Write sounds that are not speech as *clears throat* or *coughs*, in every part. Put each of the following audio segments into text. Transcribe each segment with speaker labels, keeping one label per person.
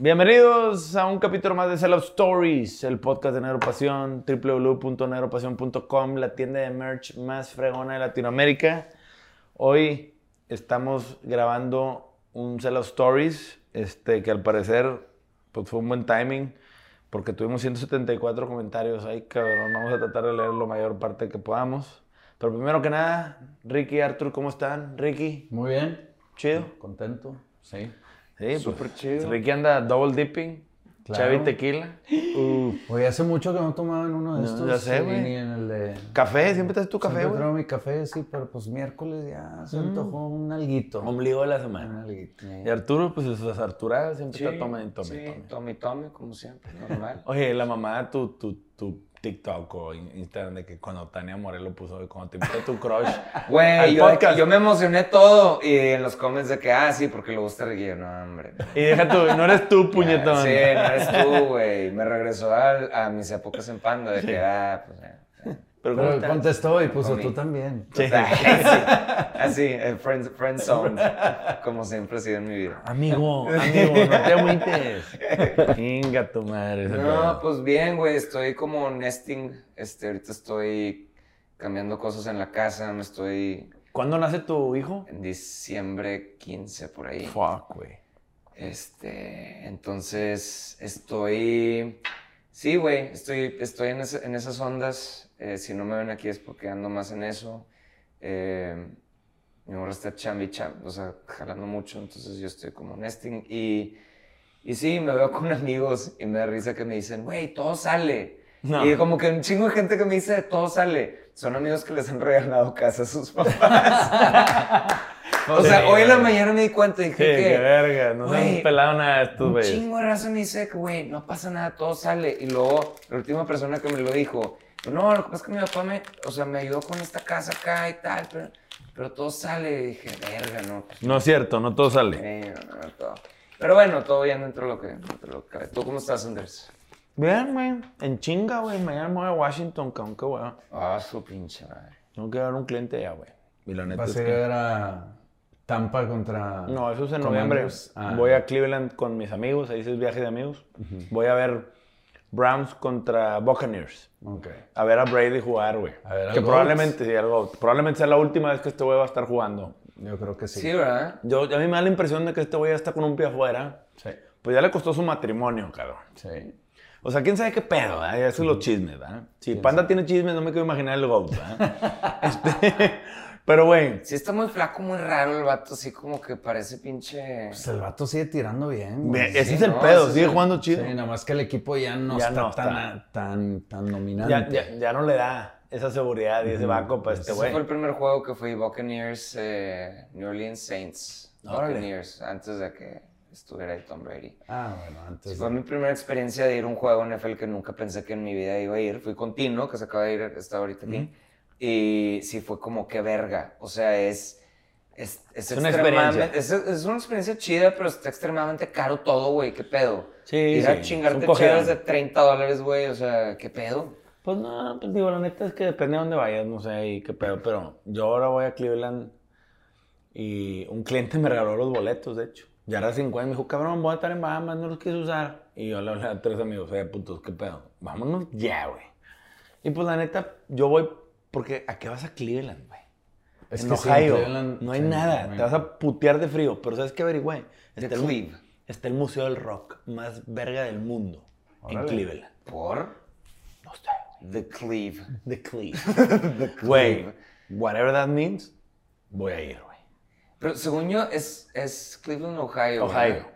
Speaker 1: Bienvenidos a un capítulo más de Sell Out Stories, el podcast de Neuropasión, www.neuropasión.com, la tienda de merch más fregona de Latinoamérica. Hoy estamos grabando un Sell Out Stories, este, que al parecer pues, fue un buen timing, porque tuvimos 174 comentarios. Ay, cabrón, vamos a tratar de leer la mayor parte que podamos. Pero primero que nada, Ricky Arthur, ¿cómo están? Ricky,
Speaker 2: Muy bien.
Speaker 1: chido.
Speaker 2: Contento. Sí.
Speaker 1: Sí,
Speaker 3: Súper
Speaker 1: pues,
Speaker 3: chido.
Speaker 1: Ricky anda double dipping,
Speaker 2: Claro.
Speaker 1: Chevy tequila.
Speaker 2: Oye, hace mucho que no tomaba en uno de
Speaker 1: No,
Speaker 2: estos.
Speaker 1: ya sé,
Speaker 2: sí,
Speaker 1: güey.
Speaker 2: Ni en el de.
Speaker 1: Café, siempre te haces tu café, güey.
Speaker 2: mi café, sí, pero pues miércoles ya se antojó un alguito.
Speaker 1: Ombligo de la
Speaker 2: Un
Speaker 1: semana.
Speaker 2: alguito.
Speaker 1: Y Arturo, pues sus Arturadas siempre está toma y tome,
Speaker 3: sí,
Speaker 1: tome.
Speaker 3: tome, tome, como siempre, normal. *laughs*
Speaker 1: Oye, la mamá tu, tu, tu TikTok o in- Instagram de que cuando Tania Morelo puso, cuando te invita tu crush. *laughs*
Speaker 3: Güey, yo, me emocioné todo y en los comments de que, ah, sí, porque le gusta. Yo, No, hombre.
Speaker 1: Y deja tú, no eres tú, *laughs* puñetón.
Speaker 3: Sí, no eres tú, güey. Me regresó al- a, mis épocas en Panda de que, ah, pues, eh.
Speaker 1: Pero ¿cómo
Speaker 2: Pero contestó y puso tú también.
Speaker 1: Sí. *laughs*
Speaker 3: Así, el friend, friend zone, como siempre ha sido en mi vida.
Speaker 1: Amigo, *laughs* amigo, no te agüites. Venga tu madre.
Speaker 3: No, pues bien, güey, estoy como nesting. Este, ahorita estoy cambiando cosas en la casa, me estoy
Speaker 1: ¿Cuándo nace tu hijo?
Speaker 3: en diciembre 15 por ahí.
Speaker 1: Fuck, güey.
Speaker 3: Este, entonces estoy, sí, güey, estoy, estoy en, en esas ondas. Eh, si no me ven aquí es porque ando más en eso. Eh, mi morra está chambi, cham, o sea, jalando mucho, entonces yo estoy como nesting. Y, y sí, me veo con *laughs* amigos y me da risa que me dicen, güey, todo sale.
Speaker 1: No.
Speaker 3: Y como que un chingo de gente que me dice, todo sale. Son amigos que les han regalado casa a sus papás. *laughs* o sea,
Speaker 1: Sí,
Speaker 3: hoy en la
Speaker 1: güey.
Speaker 3: mañana me di cuenta y
Speaker 1: Sí,
Speaker 3: dije
Speaker 1: qué
Speaker 3: que...
Speaker 1: verga. No
Speaker 3: Güey,
Speaker 1: han pelado nada de estos
Speaker 3: Un
Speaker 1: güeyes.
Speaker 3: chingo de raza me dice que, güey, no pasa nada, todo sale. Y luego, la última persona que me lo dijo, no, lo que pasa es que mi papá me, o sea, me ayudó con esta casa acá y tal, pero, pero todo sale. Y dije, verga, no. Pues,
Speaker 1: No es cierto, no todo sale.
Speaker 3: eh, no, no, todo. Pero bueno, todo bien dentro de lo que, dentro de lo que cabe. ¿Tú cómo estás, Anders?
Speaker 1: Bien, güey. En chinga, güey. Mañana me voy a Washington, cabrón. Qué weón.
Speaker 3: Ah, su pinche madre.
Speaker 1: Tengo que ver un cliente ya, güey. Y la neta
Speaker 2: Vas
Speaker 1: es
Speaker 2: a
Speaker 1: que...
Speaker 2: ver a Tampa contra.
Speaker 1: No, eso es en noviembre.
Speaker 2: Ah.
Speaker 1: Voy a Cleveland con mis amigos. Ahí es viaje de amigos. Voy a ver Browns contra Buccaneers.
Speaker 2: Ok.
Speaker 1: A ver a Brady jugar, güey.
Speaker 2: A ver al
Speaker 1: Que probablemente, sí, algo, probablemente sea la última vez que este güey va a estar jugando.
Speaker 2: Yo creo que sí.
Speaker 3: Sí, ¿verdad?
Speaker 1: Yo, a mí me da la impresión de que este güey ya está con un pie afuera.
Speaker 2: Sí.
Speaker 1: Pues ya le costó su matrimonio, cabrón.
Speaker 2: Sí.
Speaker 1: O sea, quién sabe qué pedo, ¿verdad? Esos son los chismes, ¿verdad? Si Panda tiene chismes, no me quiero imaginar el GOAT, ¿verdad? *laughs* Este, pero, güey,
Speaker 3: Sí, está muy flaco, muy raro el vato, así como que parece pinche.
Speaker 2: Pues el vato sigue tirando bien. güey.
Speaker 1: ese
Speaker 3: sí,
Speaker 1: es el
Speaker 3: no,
Speaker 1: pedo,
Speaker 3: ese
Speaker 1: sigue
Speaker 3: el-
Speaker 1: jugando chido.
Speaker 2: Sí, nada más que el equipo ya no
Speaker 1: Ya
Speaker 2: está,
Speaker 1: no
Speaker 2: tan,
Speaker 1: está.
Speaker 2: tan, tan dominante.
Speaker 1: ya, ya, ya no le da esa seguridad y ese vaco para este
Speaker 3: Ese
Speaker 1: güey.
Speaker 3: fue el primer juego que fui Buccaneers, eh, New Orleans Saints.
Speaker 1: Órale.
Speaker 3: Buccaneers, antes de que estuviera ahí Tom Brady.
Speaker 2: Ah, bueno, antes.
Speaker 3: Fue mi primera experiencia de ir a un juego NFL que nunca pensé que en mi vida iba a ir. Fui con Tino, que se acaba de ir, está ahorita aquí. Y sí fue como que verga. O sea, es... Es, es,
Speaker 1: Es una
Speaker 3: extremadamente- Es, es una experiencia chida, pero está extremadamente caro todo, güey. ¿Qué pedo?
Speaker 1: Sí,
Speaker 3: Ir
Speaker 1: sí,
Speaker 3: a chingarte cheves de 30 dólares, güey. O sea, ¿qué pedo?
Speaker 1: Pues no, pues digo, la neta es que depende de dónde vayas, no sé, y qué pedo, pero yo ahora voy a Cleveland y un cliente me regaló los boletos, de hecho. Ya era 50, me dijo, cabrón, voy a estar en Bahamas, no los quieres usar. Y yo le hablé a tres amigos, oye, putos, qué pedo, vámonos ya, güey. Y pues la neta, yo voy porque ¿a qué vas a Cleveland, güey?
Speaker 2: Es
Speaker 1: en
Speaker 2: que sí,
Speaker 1: Ohio
Speaker 2: Cleveland-
Speaker 1: no hay
Speaker 2: sí,
Speaker 1: nada, te vas a putear de frío, pero ¿sabes qué averigüé? Está el-
Speaker 3: Cleve.
Speaker 1: Está el Museo del Rock más verga del mundo en
Speaker 2: Órale.
Speaker 1: Cleveland.
Speaker 3: ¿Por?
Speaker 1: No sé, *laughs* güey.
Speaker 3: The Cleve.
Speaker 1: The Cleve. Güey, whatever that means, voy a ir, güey.
Speaker 3: Pero según yo, es, es Cleveland, Ohio.
Speaker 1: Ohio.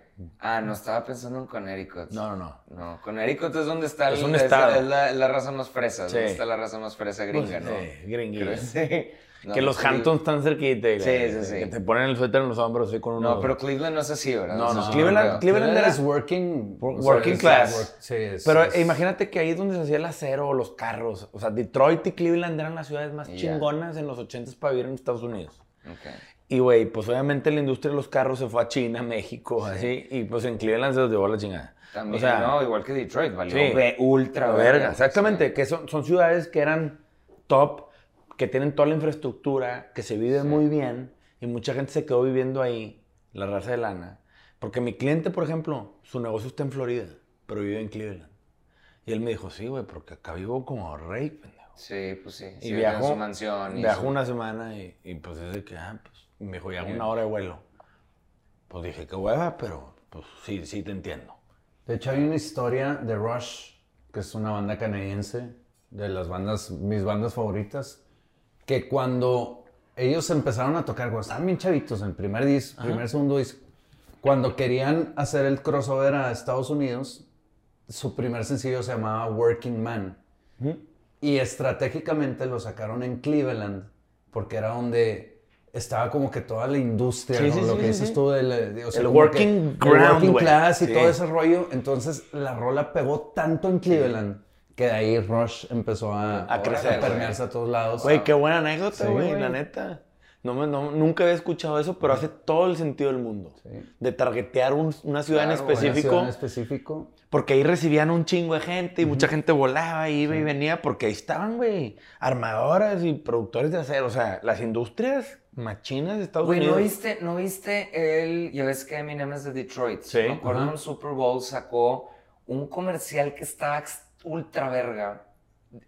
Speaker 3: Ah, no, estaba pensando en Connecticut.
Speaker 1: No, no, no.
Speaker 3: No, Connecticut es donde está
Speaker 1: Es
Speaker 3: el-
Speaker 1: un estado.
Speaker 3: es la, es la raza más fresa,
Speaker 1: Sí.
Speaker 3: donde está la raza más fresa gringa, ¿no?
Speaker 1: Sí, gringuilla.
Speaker 3: Sí. *laughs* No,
Speaker 1: que los
Speaker 3: Cle-
Speaker 1: Hamptons están cerquita y
Speaker 3: Sí, sí, sí.
Speaker 1: que te ponen el suéter en los hombros así con uno.
Speaker 3: No, pero Cleveland no es así, ¿verdad?
Speaker 1: No, no,
Speaker 3: sí
Speaker 1: Cleveland-. Cleveland era-
Speaker 2: es working,
Speaker 1: working class.
Speaker 2: work- sí, es-
Speaker 1: Pero
Speaker 2: es-
Speaker 1: imagínate que ahí es donde se hacía el acero o los carros. O sea, Detroit y Cleveland eran las ciudades más
Speaker 3: Ya.
Speaker 1: chingonas en los 80s para vivir en Estados Unidos.
Speaker 3: Ok.
Speaker 1: Y, güey, pues obviamente la industria de los carros se fue a China, *laughs* México, así. Y pues en Cleveland se los llevó la chingada.
Speaker 3: También,
Speaker 1: o sea,
Speaker 3: no, igual que Detroit, valió
Speaker 1: sí.
Speaker 3: ve- ultra
Speaker 1: la verga, exactamente. Que son, son ciudades que eran top, que tienen toda la infraestructura, que se vive muy bien. Y mucha gente se quedó viviendo ahí, la raza de lana. Porque mi cliente, por ejemplo, su negocio está en Florida, pero vive en Cleveland. Y él me dijo, sí, güey, porque acá vivo como rey, pendejo.
Speaker 3: Sí, pues sí.
Speaker 1: Y
Speaker 3: sí,
Speaker 1: viajó,
Speaker 3: su mansión. y
Speaker 1: viajó
Speaker 3: su-
Speaker 1: una semana y, y, pues es de que, ah, pues, me dijo, ya una hora de vuelo. Pues dije, qué hueva, pero pues sí, sí te entiendo.
Speaker 2: De hecho, hay una historia de Rush, que es una banda canadiense, de las bandas, mis bandas favoritas, que cuando ellos empezaron a tocar, cuando estaban bien chavitos, en el primer disco, primer, segundo disco, cuando querían hacer el crossover a Estados Unidos, su primer sencillo se llamaba Working Man. Y estratégicamente lo sacaron en Cleveland, porque era donde estaba como que toda la industria,
Speaker 1: Sí,
Speaker 2: ¿no?
Speaker 1: sí,
Speaker 2: lo
Speaker 1: sí,
Speaker 2: que dices tú del eh, o sea,
Speaker 1: El working
Speaker 2: que el
Speaker 1: ground,
Speaker 2: working class y todo ese rollo. Entonces la rola pegó tanto en Cleveland que de ahí Rush empezó a,
Speaker 1: A crecer,
Speaker 2: a permearse a todos lados.
Speaker 1: Güey, qué buena anécdota, güey, la neta. No, me- no- nunca había escuchado eso, pero hace todo el sentido del mundo. De targetear un- una ciudad
Speaker 3: Claro,
Speaker 1: en
Speaker 3: güey,
Speaker 2: Una
Speaker 1: específico.
Speaker 2: ciudad en específico.
Speaker 1: Porque ahí recibían un chingo de gente y mucha gente volaba, iba y venía, porque ahí estaban, güey, armadoras y productores de acero. O sea, las industrias machinas de Estados
Speaker 3: ¿no
Speaker 1: Unidos.
Speaker 3: viste, ¿no viste el, ya ves que Eminem es de Detroit?
Speaker 1: Sí,
Speaker 3: Me acuerdo en un Super Bowl sacó un comercial que estaba ultra verga,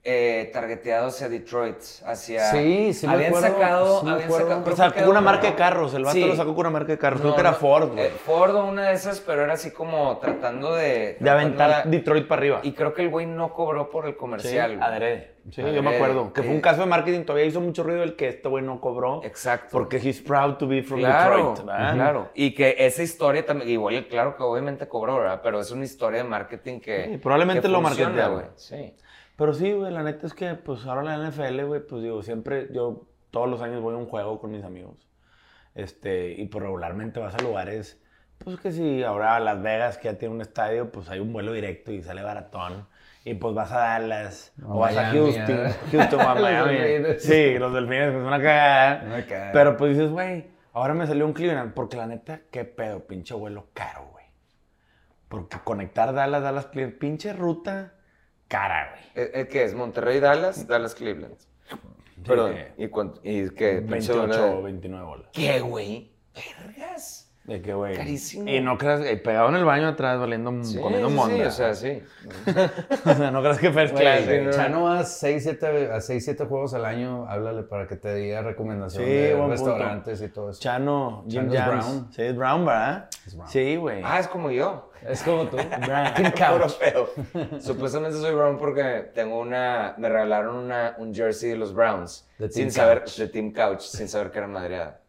Speaker 3: eh, targeteado hacia Detroit, hacia...
Speaker 2: Sí, sí me
Speaker 3: habían
Speaker 2: acuerdo,
Speaker 3: sacado,
Speaker 2: sí me
Speaker 3: habían
Speaker 2: acuerdo.
Speaker 3: sacado,
Speaker 1: Pero
Speaker 3: creo
Speaker 1: sacó una marca de carros, el vato
Speaker 3: Sí.
Speaker 1: lo sacó con una marca de carros. Creo
Speaker 3: No,
Speaker 1: que era
Speaker 3: no,
Speaker 1: Ford, güey.
Speaker 3: eh, Ford o una de esas, pero era así como tratando de...
Speaker 1: de aventar Detroit para arriba.
Speaker 3: Y creo que el güey no cobró por el
Speaker 1: Sí,
Speaker 3: comercial. güey.
Speaker 1: adrede. Sí, yo
Speaker 3: Adrede,
Speaker 1: me acuerdo. Que fue un
Speaker 3: eh.
Speaker 1: caso de marketing, todavía hizo mucho ruido el que este güey no cobró.
Speaker 3: Exacto.
Speaker 1: Porque he's proud to be from
Speaker 3: Claro,
Speaker 1: Detroit, ¿verdad?
Speaker 3: claro. Y que esa historia también, igual, claro que obviamente cobró, ¿verdad? Pero es una historia de marketing que.
Speaker 1: Sí, probablemente
Speaker 3: que
Speaker 1: lo marketearon.
Speaker 3: güey. Sí.
Speaker 1: Pero sí, güey, la neta es que, pues, ahora la NFL, güey, pues, digo, siempre, yo todos los años voy a un juego con mis amigos. Este, y pues regularmente vas a lugares, pues, que si ahora Las Vegas, que ya tiene un estadio, pues, hay un vuelo directo y sale baratón. Y pues vas a Dallas,
Speaker 2: O
Speaker 1: o vas a Houston,
Speaker 2: ¿eh? *laughs*
Speaker 1: Houston o a *laughs*
Speaker 2: Los
Speaker 1: Miami.
Speaker 2: delfines.
Speaker 1: Sí, los delfines, pues, una cagada.
Speaker 2: Una cagada.
Speaker 1: Pero pues dices, güey, ahora me salió un Cleveland, porque la neta, qué pedo, pinche vuelo caro, güey. Porque conectar Dallas, Dallas, Cleveland, pinche ruta cara, güey.
Speaker 3: ¿Eh, eh, ¿Qué es? ¿Monterrey, Dallas? Dallas, Cleveland. Perdón. ¿Y cuánto? ¿Y qué? Pinche
Speaker 1: 28
Speaker 3: dólar?
Speaker 1: o 29 bolas.
Speaker 3: ¿Qué, güey? Vergas.
Speaker 1: De que, güey.
Speaker 3: Carísimo.
Speaker 1: Y no creas, eh, pegado en el baño atrás, valiendo,
Speaker 3: Sí,
Speaker 1: comiendo
Speaker 3: sí,
Speaker 1: monda.
Speaker 3: sí, o sea, sí. *laughs*
Speaker 1: O sea, no creas que first class.
Speaker 3: no.
Speaker 2: Chano va a 6, 7, a 6, 7 juegos al año, háblale para que te diga recomendación
Speaker 1: Sí,
Speaker 2: de
Speaker 1: buen punto.
Speaker 2: restaurantes y todo eso.
Speaker 1: Chano, Jim
Speaker 2: Chano
Speaker 1: Jams.
Speaker 2: Brown.
Speaker 1: Sí, es Brown, ¿verdad?
Speaker 2: Es Brown.
Speaker 1: Sí, güey.
Speaker 3: Ah, es como yo.
Speaker 2: Es como tú. *laughs*
Speaker 1: Brown.
Speaker 3: Feo. *laughs* Supuestamente soy Brown porque tengo una. Me regalaron una, un jersey de los Browns.
Speaker 2: De
Speaker 3: sin
Speaker 2: Team
Speaker 3: saber.
Speaker 2: Couch.
Speaker 3: De Team Couch, sin saber que era madreada.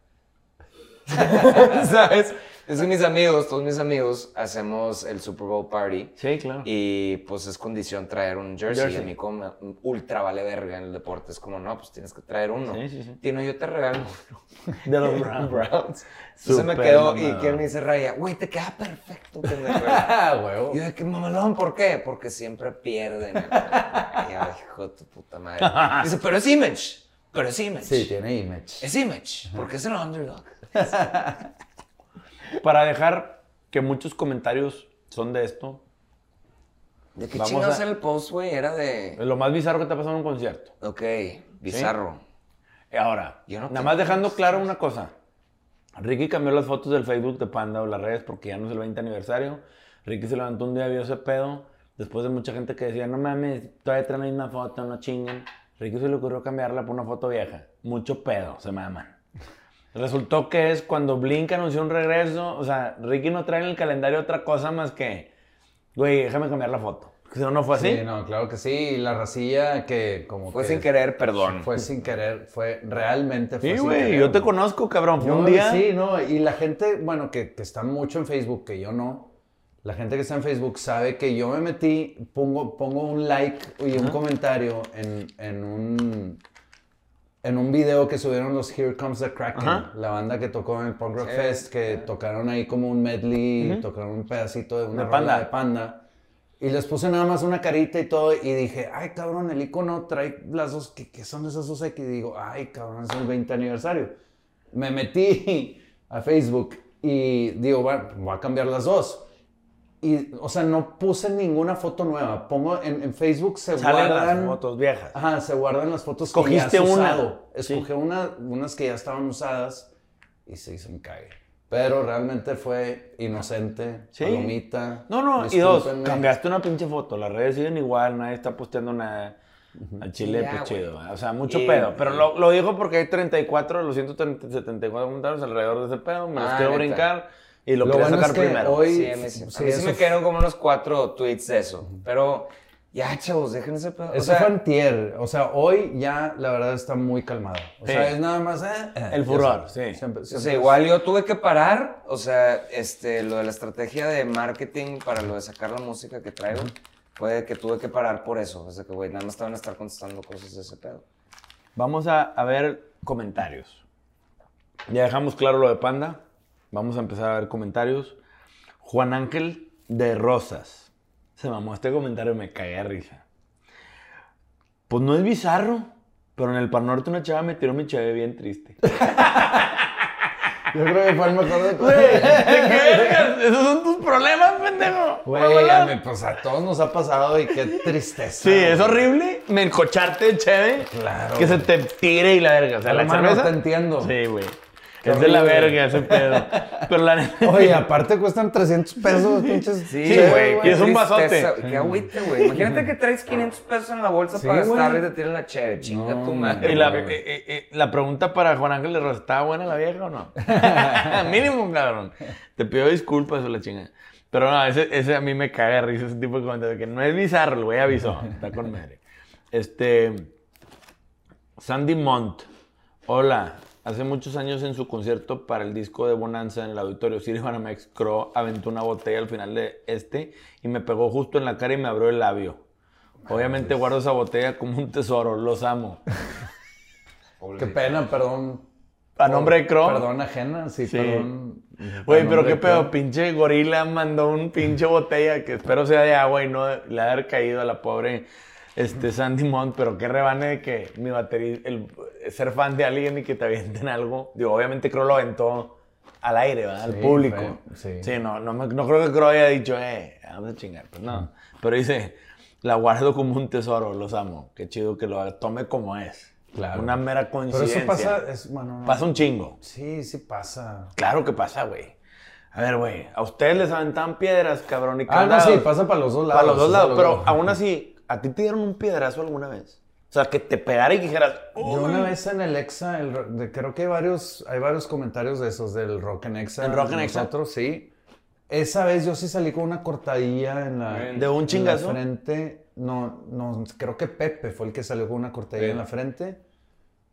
Speaker 3: *laughs* ¿Sabes? Es que mis amigos, todos mis amigos, hacemos el Super Bowl Party.
Speaker 1: Sí, claro.
Speaker 3: Y pues es condición traer un jersey.
Speaker 1: Jersey.
Speaker 3: Y a mí como ultra vale verga en el deporte. Es como, no, pues tienes que traer uno.
Speaker 1: Sí, sí, sí.
Speaker 3: Tino, yo te regalo uno. *laughs*
Speaker 1: De los *laughs* Browns.
Speaker 3: Browns. Entonces me quedó y
Speaker 1: mamado.
Speaker 3: que me dice Raya, güey, te queda perfecto.
Speaker 2: Ah, huevo.
Speaker 3: Y yo de que mamalón, ¿por qué? Porque siempre pierden. Y yo, hijo de tu puta madre. Dice, pero es image. Pero es image.
Speaker 2: Sí, tiene image.
Speaker 3: Es image. Porque es el underdog. *laughs*
Speaker 1: Para dejar que muchos comentarios son de esto,
Speaker 3: ¿De qué chingados
Speaker 1: a-
Speaker 3: era el post, güey? Era de.
Speaker 1: lo más bizarro que te ha pasado en un concierto.
Speaker 3: Ok, bizarro.
Speaker 1: Y Ahora,
Speaker 3: Yo no
Speaker 1: nada más dejando claro una cosa. Ricky cambió las fotos del Facebook de Panda o las redes porque ya no es el 20 aniversario. Ricky se levantó un día, vio ese pedo. Después de mucha gente que decía, no mames, todavía trae la misma foto, no chinguen. Ricky se le ocurrió cambiarla por una foto vieja. Mucho pedo, se maman. Resultó que es cuando Blink anunció un regreso. O sea, Ricky no trae en el calendario otra cosa más que, güey, déjame cambiar la foto. Si no, no fue así.
Speaker 2: Sí, no, claro que sí. Y la racilla que como
Speaker 3: Fue
Speaker 2: que
Speaker 3: sin querer, perdón.
Speaker 2: Fue sin querer, fue realmente fue
Speaker 1: Sí,
Speaker 2: sin
Speaker 1: güey,
Speaker 2: querer,
Speaker 1: yo te conozco, cabrón. Fue
Speaker 2: Yo,
Speaker 1: un día.
Speaker 2: Sí, no, y la gente, bueno, que, que está mucho en Facebook, que yo no, la gente que está en Facebook sabe que yo me metí, pongo, pongo un like y un comentario en, en un en un video que subieron los Here Comes the Kraken,
Speaker 1: Ajá.
Speaker 2: la banda que tocó en el Punk Rock
Speaker 3: Sí.
Speaker 2: Fest, que tocaron ahí como un medley, tocaron un pedacito de una
Speaker 1: De Panda.
Speaker 2: de panda. Y les puse nada más una carita y todo, y dije, ay, cabrón, el icono trae las dos, ¿qué, qué son esas dos X? Y digo, ay, cabrón, es el 20 aniversario. me metí *laughs* a Facebook y digo, bueno, voy a cambiar las dos. Y, o sea, no puse ninguna foto nueva. Pongo en, en Facebook se
Speaker 1: Salen
Speaker 2: guardan.
Speaker 1: las fotos viejas.
Speaker 2: Ajá, se guardan las fotos
Speaker 1: Escogiste
Speaker 2: que ya has
Speaker 1: una.
Speaker 2: usado.
Speaker 1: Sí.
Speaker 2: Escogí una, unas que ya estaban usadas y se hizo un cague. Pero realmente fue inocente,
Speaker 1: Sí.
Speaker 2: palomita.
Speaker 1: No, no, y dos, cambiaste una pinche foto, las redes siguen igual, nadie está posteando nada. Al chile,
Speaker 3: Ya,
Speaker 1: pues chido, o sea, mucho
Speaker 3: Y-
Speaker 1: pedo. Pero lo, lo digo porque hay 34 de los 174 comentarios alrededor de ese pedo, me los
Speaker 3: Ah,
Speaker 1: quiero
Speaker 3: neta.
Speaker 1: brincar y lo,
Speaker 2: Lo
Speaker 1: quería
Speaker 2: bueno
Speaker 1: sacar
Speaker 2: es que
Speaker 1: primero.
Speaker 2: hoy-
Speaker 3: Sí, a mí sí, a mí sí me quedaron como unos cuatro tweets de eso. Pero ya, chavos, dejen ese pedo. O
Speaker 2: Eso
Speaker 3: sea,
Speaker 2: fue antier. O sea, hoy ya la verdad está muy calmado. O
Speaker 1: Sí.
Speaker 2: sea, es nada más. eh, eh,
Speaker 1: El furor, sí.
Speaker 2: Siempre-
Speaker 3: o
Speaker 2: siempre
Speaker 3: sea,
Speaker 2: es-
Speaker 3: igual yo tuve que parar, o sea, este, lo de la estrategia de marketing para lo de sacar la música que traigo, fue que tuve que parar por eso. O sea, que, güey, nada más estaban a estar contestando cosas de ese pedo.
Speaker 1: Vamos a, a ver comentarios. Ya dejamos claro lo de Panda. Vamos a empezar a ver comentarios. Juan Ángel de Rosas. Se mamó este comentario, me cagué de risa. Pues no es bizarro, pero en el Par Norte una chava me tiró mi chave bien triste. *laughs*
Speaker 2: Yo creo que fue el mejor de
Speaker 1: Güey, ¿de qué vergas? Esos son tus problemas, pendejo.
Speaker 2: Güey, a mí, pues a todos nos ha pasado y qué tristeza.
Speaker 1: Sí, es horrible me encocharte cheve.
Speaker 2: Claro.
Speaker 1: Que se te tire y la verga. O sea, la
Speaker 2: Hermano,
Speaker 1: cerveza.
Speaker 2: te entiendo.
Speaker 1: Sí, güey.
Speaker 2: Qué
Speaker 1: Es de la verga ese pedo. Pero la neta.
Speaker 2: Oye, aparte cuestan 300 pesos, *laughs* pinches.
Speaker 1: Sí, güey, y es un vasote.
Speaker 3: Qué agüite, güey. Imagínate que traes 500 pesos en la bolsa
Speaker 2: Sí,
Speaker 3: para gastar y te tiran la chévere. Chinga
Speaker 2: No,
Speaker 3: tu madre.
Speaker 1: Y la, eh, eh, eh, la pregunta para Juan Ángel de Rosa, ¿estaba buena la vieja o no? *laughs* Mínimo, cabrón. Te pido disculpas o la chinga. Pero no, ese, ese a mí me caga de risa, ese tipo de comentarios. Que no es bizarro, el güey avisó. *laughs* Está con madre. Este. Sandy Mont. Hola. Hace muchos años en su concierto para el disco de Bonanza en el auditorio Siri Banamex, Crow aventó una botella al final de este y me pegó justo en la cara y me abrió el labio. Obviamente guardo esa botella como un tesoro, los amo.
Speaker 2: Qué pena, perdón.
Speaker 1: A nombre de Crow.
Speaker 2: Perdón ajena, sí,
Speaker 1: Sí.
Speaker 2: perdón.
Speaker 1: Güey, pero qué pedo, pinche gorila mandó un pinche botella que espero sea de agua y no le ha haber caído a la pobre este, Sandy Mont, pero qué rebane de que mi batería, el ser fan de alguien y que te avienten algo. Digo, obviamente Crow lo aventó al aire, ¿verdad? Al
Speaker 2: Sí,
Speaker 1: público.
Speaker 2: fue- sí.
Speaker 1: no, no, me- no creo que Crow haya dicho, eh, vamos a chingar, pues no. Pero dice, la guardo como un tesoro, los amo. Qué chido que lo tome como es.
Speaker 2: Claro.
Speaker 1: Una mera
Speaker 2: Pero
Speaker 1: coincidencia.
Speaker 2: eso pasa, es, bueno, no.
Speaker 1: Pasa un chingo.
Speaker 2: Sí, sí pasa.
Speaker 1: Claro que pasa, güey. A ver, güey, a ustedes les aventaban piedras, cabrón, y
Speaker 2: Ah, no, sí, pasa para los dos lados.
Speaker 1: Para los dos lados, pero aún así, ¿a ti te dieron un piedrazo alguna vez? O sea, que te pegara y dijeras,
Speaker 2: Yo una vez en el Exa, el ro- de- creo que hay varios, hay varios comentarios de esos del Rock en Exa.
Speaker 1: ¿En Rock en Exa?
Speaker 2: Nosotros, sí. Esa vez yo sí salí con una cortadilla en la...
Speaker 1: ¿De un
Speaker 2: en
Speaker 1: chingazo?
Speaker 2: la frente. No, no, creo que Pepe fue el que salió con una cortadilla en la frente.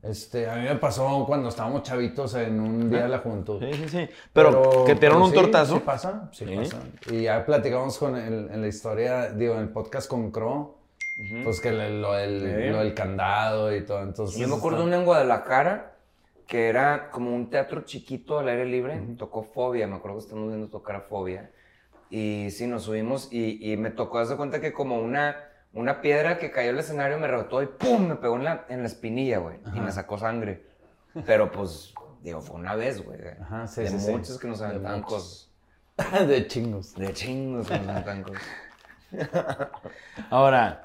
Speaker 2: Este, a mí me pasó cuando estábamos chavitos en un día de la juventud.
Speaker 1: Sí, sí, sí. Pero, que te dieron un
Speaker 2: sí,
Speaker 1: tortazo.
Speaker 2: Sí pasa, sí,
Speaker 1: Sí.
Speaker 2: pasa. Y ya platicamos con el- en la historia, digo, en el podcast con Crow, pues que le- lo, del,
Speaker 3: Sí.
Speaker 2: lo del candado y todo. Entonces,
Speaker 3: Yo me acuerdo
Speaker 2: está-
Speaker 3: una en Guadalajara que era como un teatro chiquito al aire libre. Tocó Fobia, me acuerdo que estamos viendo tocar a Fobia. Y sí, nos subimos y, y me tocó darse cuenta que como una, una piedra que cayó al escenario me rebotó y ¡pum! Me pegó en la, en la espinilla, güey. Y me sacó sangre. Pero pues, digo, fue una vez, güey. de-
Speaker 2: Ajá, sí,
Speaker 3: de
Speaker 2: sí, sí.
Speaker 3: muchos que nos aventaban cosas. *laughs*
Speaker 2: de chingos.
Speaker 3: De chingos que nos aventaban cosas. *laughs*
Speaker 1: Ahora,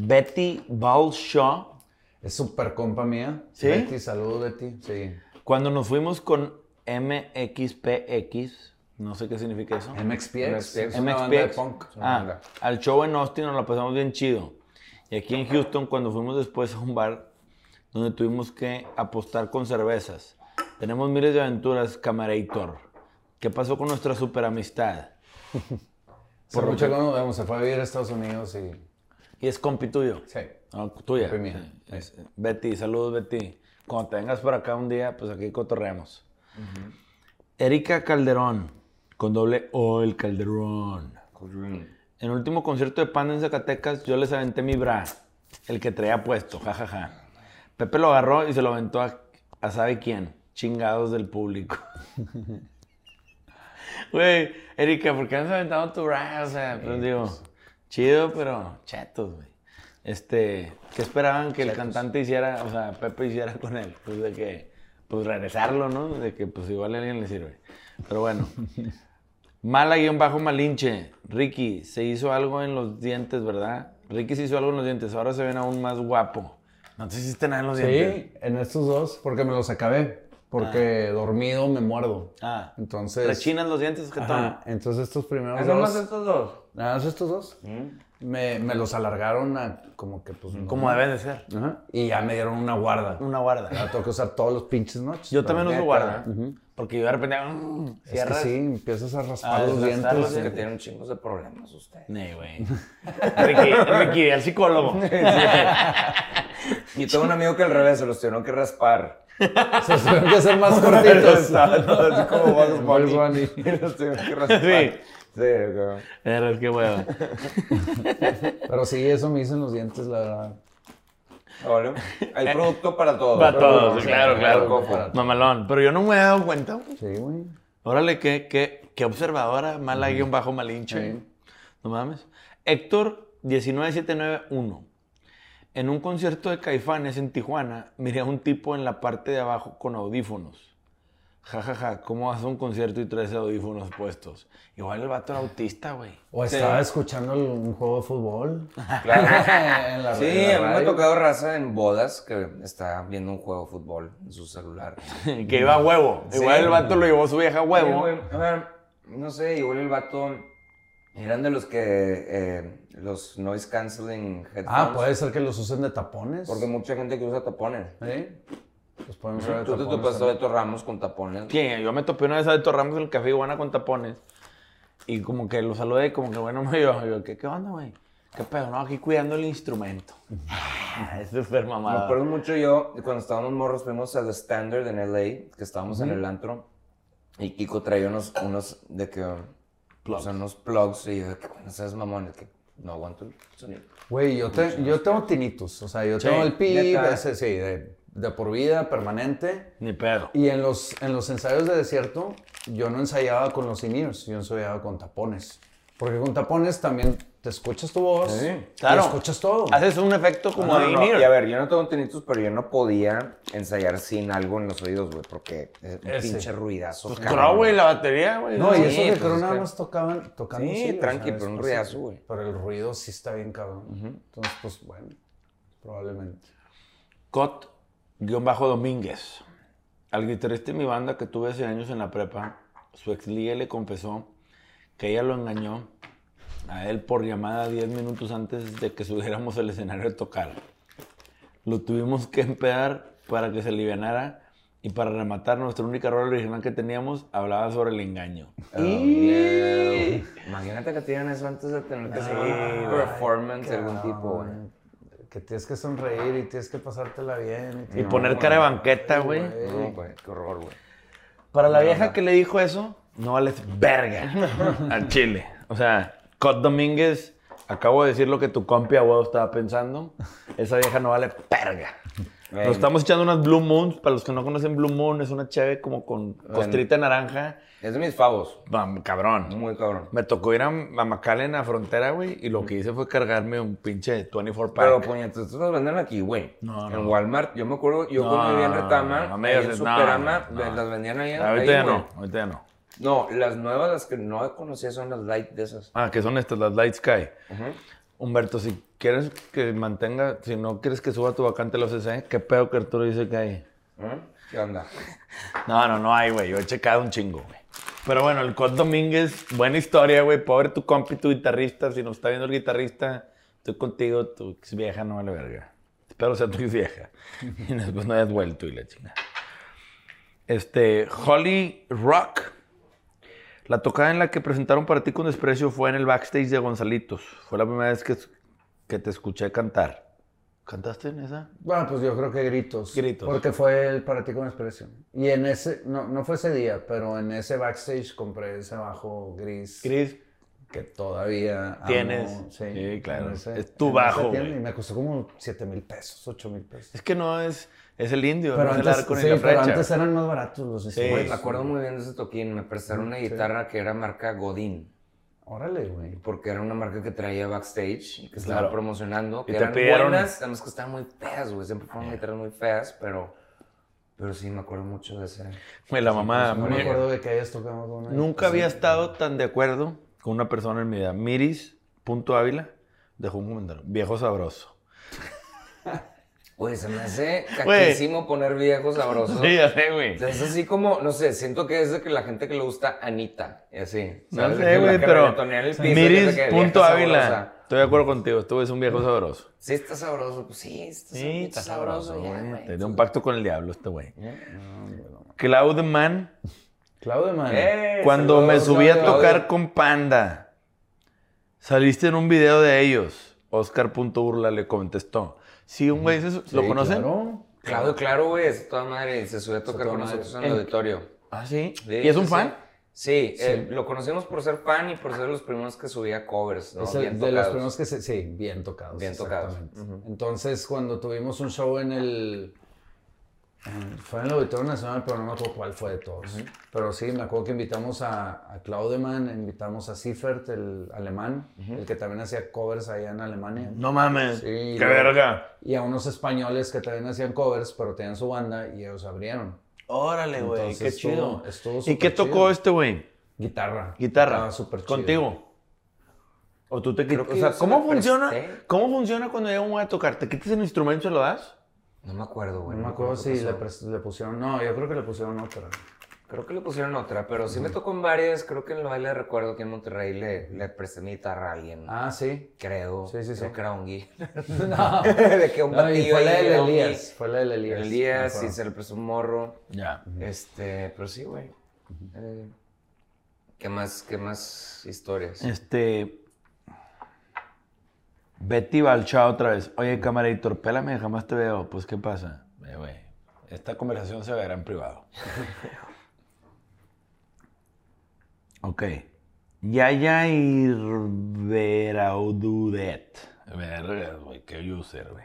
Speaker 1: Betty Balshaw,
Speaker 2: Es súper compa mía.
Speaker 1: ¿Sí?
Speaker 2: Betty, saludos, Betty. Sí.
Speaker 1: cuando nos fuimos con MXPX, no sé qué significa eso.
Speaker 2: MXPX.
Speaker 3: MXPX.
Speaker 2: Una banda de
Speaker 1: MXPX.
Speaker 2: punk.
Speaker 1: Ah, al show en Austin nos la pasamos bien chido. Y aquí en Houston, cuando fuimos después a un bar donde tuvimos que apostar con cervezas. Tenemos miles de aventuras, Camarator. ¿Qué pasó con nuestra super amistad? *laughs*
Speaker 2: Por mucho
Speaker 1: que-
Speaker 2: que nos vemos, se fue a vivir a Estados Unidos y...
Speaker 1: Y es compi tuyo.
Speaker 2: Sí.
Speaker 1: Ah, tuya.
Speaker 2: Compi mía.
Speaker 1: Sí, es- Betty, saludos Betty. Cuando te vengas por acá un día, pues aquí cotorreamos. Erika Calderón, con doble O, el Calderón. En el último concierto de Panda en Zacatecas, yo les aventé mi bra, el que traía puesto, jajaja. Pepe lo agarró y se lo aventó a, a sabe quién, chingados del público. *laughs* Güey, Erika, ¿por qué no has aventado tu bra? O sea, pues digo, chido, pero chetos, güey. Este, ¿qué esperaban que el cantante hiciera, o sea, Pepe hiciera con él? Pues de que pues regresarlo, ¿no? De que pues igual a alguien le sirve. Pero bueno. *laughs* Mala guion bajo malinche. Ricky, se hizo algo en los dientes, ¿verdad? Ricky se hizo algo en los dientes, ahora se ven aún más guapo. No te hiciste nada en los dientes.
Speaker 2: Sí, en estos dos, porque me los acabé. Porque dormido me muerdo.
Speaker 1: Ah.
Speaker 2: Entonces.
Speaker 1: ¿Rechinas los dientes, que
Speaker 2: entonces estos primeros
Speaker 3: ¿Eso más
Speaker 2: dos.
Speaker 3: estos dos?
Speaker 2: Nada más estos dos. Me, me los alargaron a como que pues.
Speaker 1: Como
Speaker 2: no.
Speaker 1: deben de ser.
Speaker 2: Ajá. Y ya me dieron una guarda.
Speaker 1: Una guarda.
Speaker 2: Ya tengo que usar todos los pinches noches.
Speaker 1: Yo también uso guarda. Porque yo de repente. mm,
Speaker 2: Es que sí, empiezas a raspar
Speaker 1: Ah,
Speaker 2: los
Speaker 1: los
Speaker 2: dientes.
Speaker 3: Es que tienen chingos de problemas ustedes.
Speaker 1: Nee, güey. *laughs* Ricky, al psicólogo.
Speaker 3: Y tengo un amigo que al revés se los tuvieron que raspar.
Speaker 2: Se los tienen que hacer más cortitos. *laughs*
Speaker 3: Así como Bugs. Bunny. Y *laughs* los tuvieron que raspar.
Speaker 1: Sí.
Speaker 3: Sí, cabrón.
Speaker 1: Eres que hueva.
Speaker 2: Pero sí, eso me hizo en los dientes, la verdad.
Speaker 3: Vale. Hay producto para todos.
Speaker 1: Para todos,
Speaker 3: Sí,
Speaker 1: claro, claro.
Speaker 3: Coco.
Speaker 1: Mamalón. Pero yo no me he dado cuenta. güey.
Speaker 2: Sí, güey.
Speaker 1: Órale, qué, qué, qué observadora. Mala guion bajo malinche.
Speaker 2: Sí.
Speaker 1: No mames. Héctor 19791. En un concierto de Caifanes en Tijuana, miré a un tipo en la parte de abajo con audífonos. Ja, ja, ja, ¿cómo vas a un concierto y traes audífonos puestos? Igual el vato era autista, güey.
Speaker 2: O
Speaker 3: Sí.
Speaker 2: estaba escuchando un juego de fútbol. *laughs*
Speaker 3: Claro. *laughs*
Speaker 2: En la-
Speaker 3: Sí,
Speaker 2: en la
Speaker 3: a mí me ha tocado raza en bodas que está viendo un juego de fútbol en su celular. *laughs*
Speaker 1: que iba a huevo.
Speaker 3: Sí.
Speaker 1: Igual el vato lo llevó su vieja a
Speaker 3: Sí,
Speaker 1: huevo.
Speaker 3: A ver, no sé, igual el vato eran de los que eh, los noise canceling headphones.
Speaker 2: Ah, puede ser que los usen de tapones.
Speaker 3: Porque mucha gente que usa tapones.
Speaker 2: ¿Sí? Los pueden usar de
Speaker 3: Tú te topaste de Beto Ramos con tapones.
Speaker 1: Sí, yo me topé una vez a Beto Ramos en el café Iguana con tapones. Y como que lo saludé y como que bueno *laughs* me dio. Yo, ¿qué, qué onda, güey? ¿Qué pedo? No, aquí cuidando el instrumento. *laughs* es súper
Speaker 3: Me
Speaker 1: mamado.
Speaker 3: acuerdo mucho yo, cuando estábamos morros, fuimos a The Standard en LA, que estábamos en el antro, y Kiko traía unos, unos de que,
Speaker 1: Plugs.
Speaker 3: o sea, unos plugs, y yo, de que, bueno, seas mamón, que no aguanto el sonido.
Speaker 2: Güey, yo, te- yo tengo tinnitus. O sea, yo
Speaker 1: Sí,
Speaker 2: tengo el PIB, ese, sí, de, de por vida, permanente.
Speaker 1: Ni pedo.
Speaker 2: Y en los, en los ensayos de desierto, yo no ensayaba con los in-ears, yo ensayaba con tapones. Porque con tapones también te escuchas tu voz
Speaker 3: Sí,
Speaker 1: Claro.
Speaker 2: y escuchas todo.
Speaker 1: Haces un efecto como
Speaker 3: No,
Speaker 1: de
Speaker 3: no. Y a ver, yo no tengo tinnitus, pero yo no podía ensayar sin algo en los oídos, güey, porque es un
Speaker 2: Ese.
Speaker 3: pinche ruidazo.
Speaker 1: Pues creo, güey, la batería, güey.
Speaker 2: No, y eso de
Speaker 3: pues
Speaker 2: creo
Speaker 3: es
Speaker 2: nada
Speaker 3: que-
Speaker 2: más tocaban, tocando
Speaker 3: Sí,
Speaker 2: sea,
Speaker 3: tranqui, pero un ruidazo, güey.
Speaker 2: Pero el ruido sí está bien cabrón. Entonces, pues bueno, probablemente.
Speaker 1: Cot, guion bajo Domínguez. Al guitarrista de mi banda que tuve hace años en la prepa, su ex liga le confesó que ella lo engañó a él por llamada 10 minutos antes de que *laughs* subiéramos al escenario de tocar. Lo tuvimos que empedar para que se alivianara y para rematar nuestra única rola original que teníamos hablaba sobre el engaño.
Speaker 3: Oh, yeah. Imagínate que tienen eso antes de tener que seguir un performance de algún tipo, güey.
Speaker 2: Que tienes que sonreír y tienes que pasártela bien.
Speaker 1: Y poner cara de banqueta, güey.
Speaker 3: No, güey, qué horror, güey.
Speaker 1: Para la vieja que le dijo eso, no vales verga *laughs* al chile. O sea, Cot Domínguez, acabo de decir lo que tu compi a huevo estaba pensando. Esa vieja no vale verga. Nos estamos echando unas Blue Moons. Para los que no conocen Blue Moon, es una cheve como con costrita naranja.
Speaker 3: Es de mis favos.
Speaker 1: Bam, cabrón.
Speaker 3: Muy cabrón.
Speaker 1: Me tocó ir a, a McAllen a frontera, güey, y lo que hice fue cargarme un pinche 24 pack.
Speaker 3: Pero, puñetas, estos los venden aquí, güey.
Speaker 1: No, no.
Speaker 3: En Walmart. Yo me acuerdo, yo
Speaker 1: No,
Speaker 3: cuando vivía en Retama,
Speaker 1: no me
Speaker 3: ahí en Superama, las vendían ahí.
Speaker 1: ahorita
Speaker 3: ahí,
Speaker 1: ya
Speaker 3: güey.
Speaker 1: no, ahorita ya no.
Speaker 3: No, las nuevas, las que no conocía son las light de esas.
Speaker 1: Ah, que son estas, las Light Sky.
Speaker 3: Ujú.
Speaker 1: Humberto, si quieres que mantenga, si no quieres que suba tu vacante los CC, ¿qué pedo que Arturo dice que hay?
Speaker 3: ¿Eh? ¿Qué onda?
Speaker 1: No, no, no hay, güey. Yo he checado un chingo, güey. Pero bueno, el Cod Domínguez, buena historia, güey. Pobre tu compi, tu guitarrista. Si nos está viendo el guitarrista, estoy contigo, tu ex vieja no vale verga. Espero sea tu ex vieja. *laughs* Y después no hayas vuelto y la chingada. Este, Holly Rock. La tocada en la que presentaron para ti con desprecio fue en el backstage de Gonzalitos. Fue la primera vez que, que te escuché cantar. ¿Cantaste en esa?
Speaker 2: Bueno, pues yo creo que gritos.
Speaker 1: Gritos.
Speaker 2: Porque fue el para ti con expresión. Y en ese, no, no fue ese día, pero en ese backstage compré ese bajo gris.
Speaker 1: Chris,
Speaker 2: Que todavía amo,
Speaker 1: Tienes.
Speaker 2: Sí,
Speaker 1: Sí, claro.
Speaker 2: ese-
Speaker 1: Es tu bajo,
Speaker 2: tienda. Y me costó como 7 mil pesos, 8 mil pesos.
Speaker 1: Es que no es, es el indio,
Speaker 2: Pero
Speaker 1: no es el
Speaker 2: antes,
Speaker 1: arco ni
Speaker 2: sí,
Speaker 1: la
Speaker 2: pero
Speaker 1: flecha.
Speaker 2: antes eran más baratos los instrumentos.
Speaker 3: me acuerdo muy bien de ese toquín. Me prestaron una guitarra que era marca Godín.
Speaker 2: Órale, güey.
Speaker 3: Porque era una marca que traía backstage y que estaba
Speaker 1: Claro.
Speaker 3: promocionando. Que
Speaker 1: Y te
Speaker 3: eran
Speaker 1: pidieron-
Speaker 3: buenas, además que estaban muy feas, güey. Siempre fueron guitarras muy feas, pero Pero sí, me acuerdo mucho de ese.
Speaker 1: Güey, la mamá.
Speaker 2: No me acuerdo de que hayas tocado con una.
Speaker 1: Nunca había estado tan de acuerdo con una persona en mi vida. Miris.ávila dejó un comentario. Viejo sabroso.
Speaker 3: Güey, se me hace caquísimo poner viejos sabrosos. *laughs*
Speaker 1: Sí, ya sé, güey.
Speaker 3: Es así como, no sé, siento que es de que la gente que le gusta Anita, y así.
Speaker 1: No
Speaker 3: ¿sabes? De
Speaker 1: sé, güey, pero
Speaker 3: piso, que vieja
Speaker 1: Miris.ávila.
Speaker 3: sabrosa.
Speaker 1: Estoy de acuerdo contigo. Tú eres un viejo sabroso.
Speaker 3: Sí, está sabroso. Pues sí, está,
Speaker 1: Sí,
Speaker 3: está
Speaker 1: está
Speaker 3: sabroso.
Speaker 1: sabroso,
Speaker 3: ya,
Speaker 1: güey.
Speaker 3: güey.
Speaker 1: Te dio un pacto con el diablo este güey.
Speaker 2: No,
Speaker 1: Claudeman,
Speaker 2: Claudio, man.
Speaker 3: Eh,
Speaker 1: cuando
Speaker 3: saludos,
Speaker 1: me subí a
Speaker 3: Claudio.
Speaker 1: tocar con Panda, saliste en un video de ellos. Oscar.urla le contestó. Sí, un güey, ¿se- ¿lo
Speaker 2: Sí,
Speaker 1: conocen?
Speaker 2: claro.
Speaker 3: Claro, claro, güey, es toda madre. y Se a tocar con nosotros en el auditorio.
Speaker 1: Ah, sí.
Speaker 3: Sí,
Speaker 1: ¿Y es un
Speaker 3: sí,
Speaker 1: fan?
Speaker 3: Sí, Sí, eh, lo conocimos por ser fan y por ser los primeros que subía covers, ¿no?
Speaker 2: Es el-
Speaker 3: Bien
Speaker 2: de los primeros que se, sí, bien tocados.
Speaker 3: Bien tocados.
Speaker 2: exactamente. Entonces, cuando tuvimos un show en el, fue en el Auditorio Nacional, pero no me acuerdo cuál fue de todos. Pero sí, me acuerdo que invitamos a, a Claudeman, invitamos a Siefert, el alemán, el que también hacía covers allá en Alemania.
Speaker 1: No mames.
Speaker 2: Sí,
Speaker 1: Qué
Speaker 2: lo-
Speaker 1: verga.
Speaker 2: Y a unos españoles que también hacían covers, pero tenían su banda y ellos abrieron.
Speaker 1: Órale, güey. Qué
Speaker 2: estuvo-
Speaker 1: chido.
Speaker 2: estuvo
Speaker 1: ¿Y qué tocó
Speaker 2: chido.
Speaker 1: este güey?
Speaker 2: Guitarra.
Speaker 1: Guitarra.
Speaker 2: Estaba súper chido.
Speaker 1: ¿Contigo? ¿O tú te quitas? O sea,
Speaker 3: se
Speaker 1: ¿cómo
Speaker 3: lo
Speaker 1: funciona?
Speaker 3: presté.
Speaker 1: ¿Cómo funciona cuando llega un güey a tocar? ¿Te quitas el instrumento y se lo das?
Speaker 3: No me acuerdo, güey.
Speaker 2: No me acuerdo si le, pusieron. No, yo creo que le pusieron otra.
Speaker 3: Creo que le pusieron otra, pero sí me tocó en varias. Creo que en el baile recuerdo que en Monterrey le, le presté mi guitarra a alguien.
Speaker 2: Ah, sí.
Speaker 3: Creo.
Speaker 2: Sí, sí,
Speaker 3: Creo
Speaker 2: sí.
Speaker 3: que era un gui. *laughs* *laughs*
Speaker 2: No.
Speaker 3: de que un
Speaker 2: No, y fue la del
Speaker 3: gui.
Speaker 2: Elías. Fue la del Elías.
Speaker 3: Elías y se le prestó un morro.
Speaker 1: Ya.
Speaker 3: Este, pero sí, güey. Eh, ¿Qué más, qué más historias?
Speaker 1: Este. Betty Balchá otra vez. Oye, camaraditor, pélame, jamás te veo. Pues, ¿qué pasa? Eh, güey, esta conversación se verá en privado. *laughs* ok. Yaya y Veraududet. Verga, güey, qué user, güey.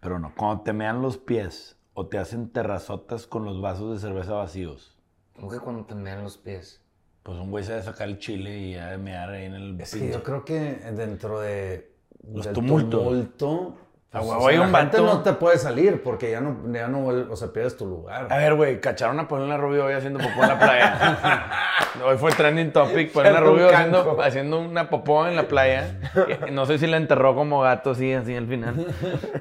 Speaker 1: Pero no, cuando te mean los pies o te hacen terrazotas con los vasos de cerveza vacíos.
Speaker 3: ¿Cómo que cuando te mean los pies?
Speaker 1: Pues un güey se ha de sacar el chile y ha de mear ahí en el
Speaker 2: Es que yo creo que dentro de.
Speaker 1: Los tumultos.
Speaker 2: tumulto, pues,
Speaker 1: huevo
Speaker 2: o sea,
Speaker 1: un vato-
Speaker 2: no te puede salir porque ya no, ya no o sea, pierdes tu lugar.
Speaker 1: A ver, güey, cacharon a Paulina Rubio hoy haciendo popó en la playa. *laughs* hoy fue trending topic, *laughs* Paulina
Speaker 3: un
Speaker 1: Rubio haciendo, haciendo una popó en la playa. *laughs* No sé si la enterró como gato, sí, así al final.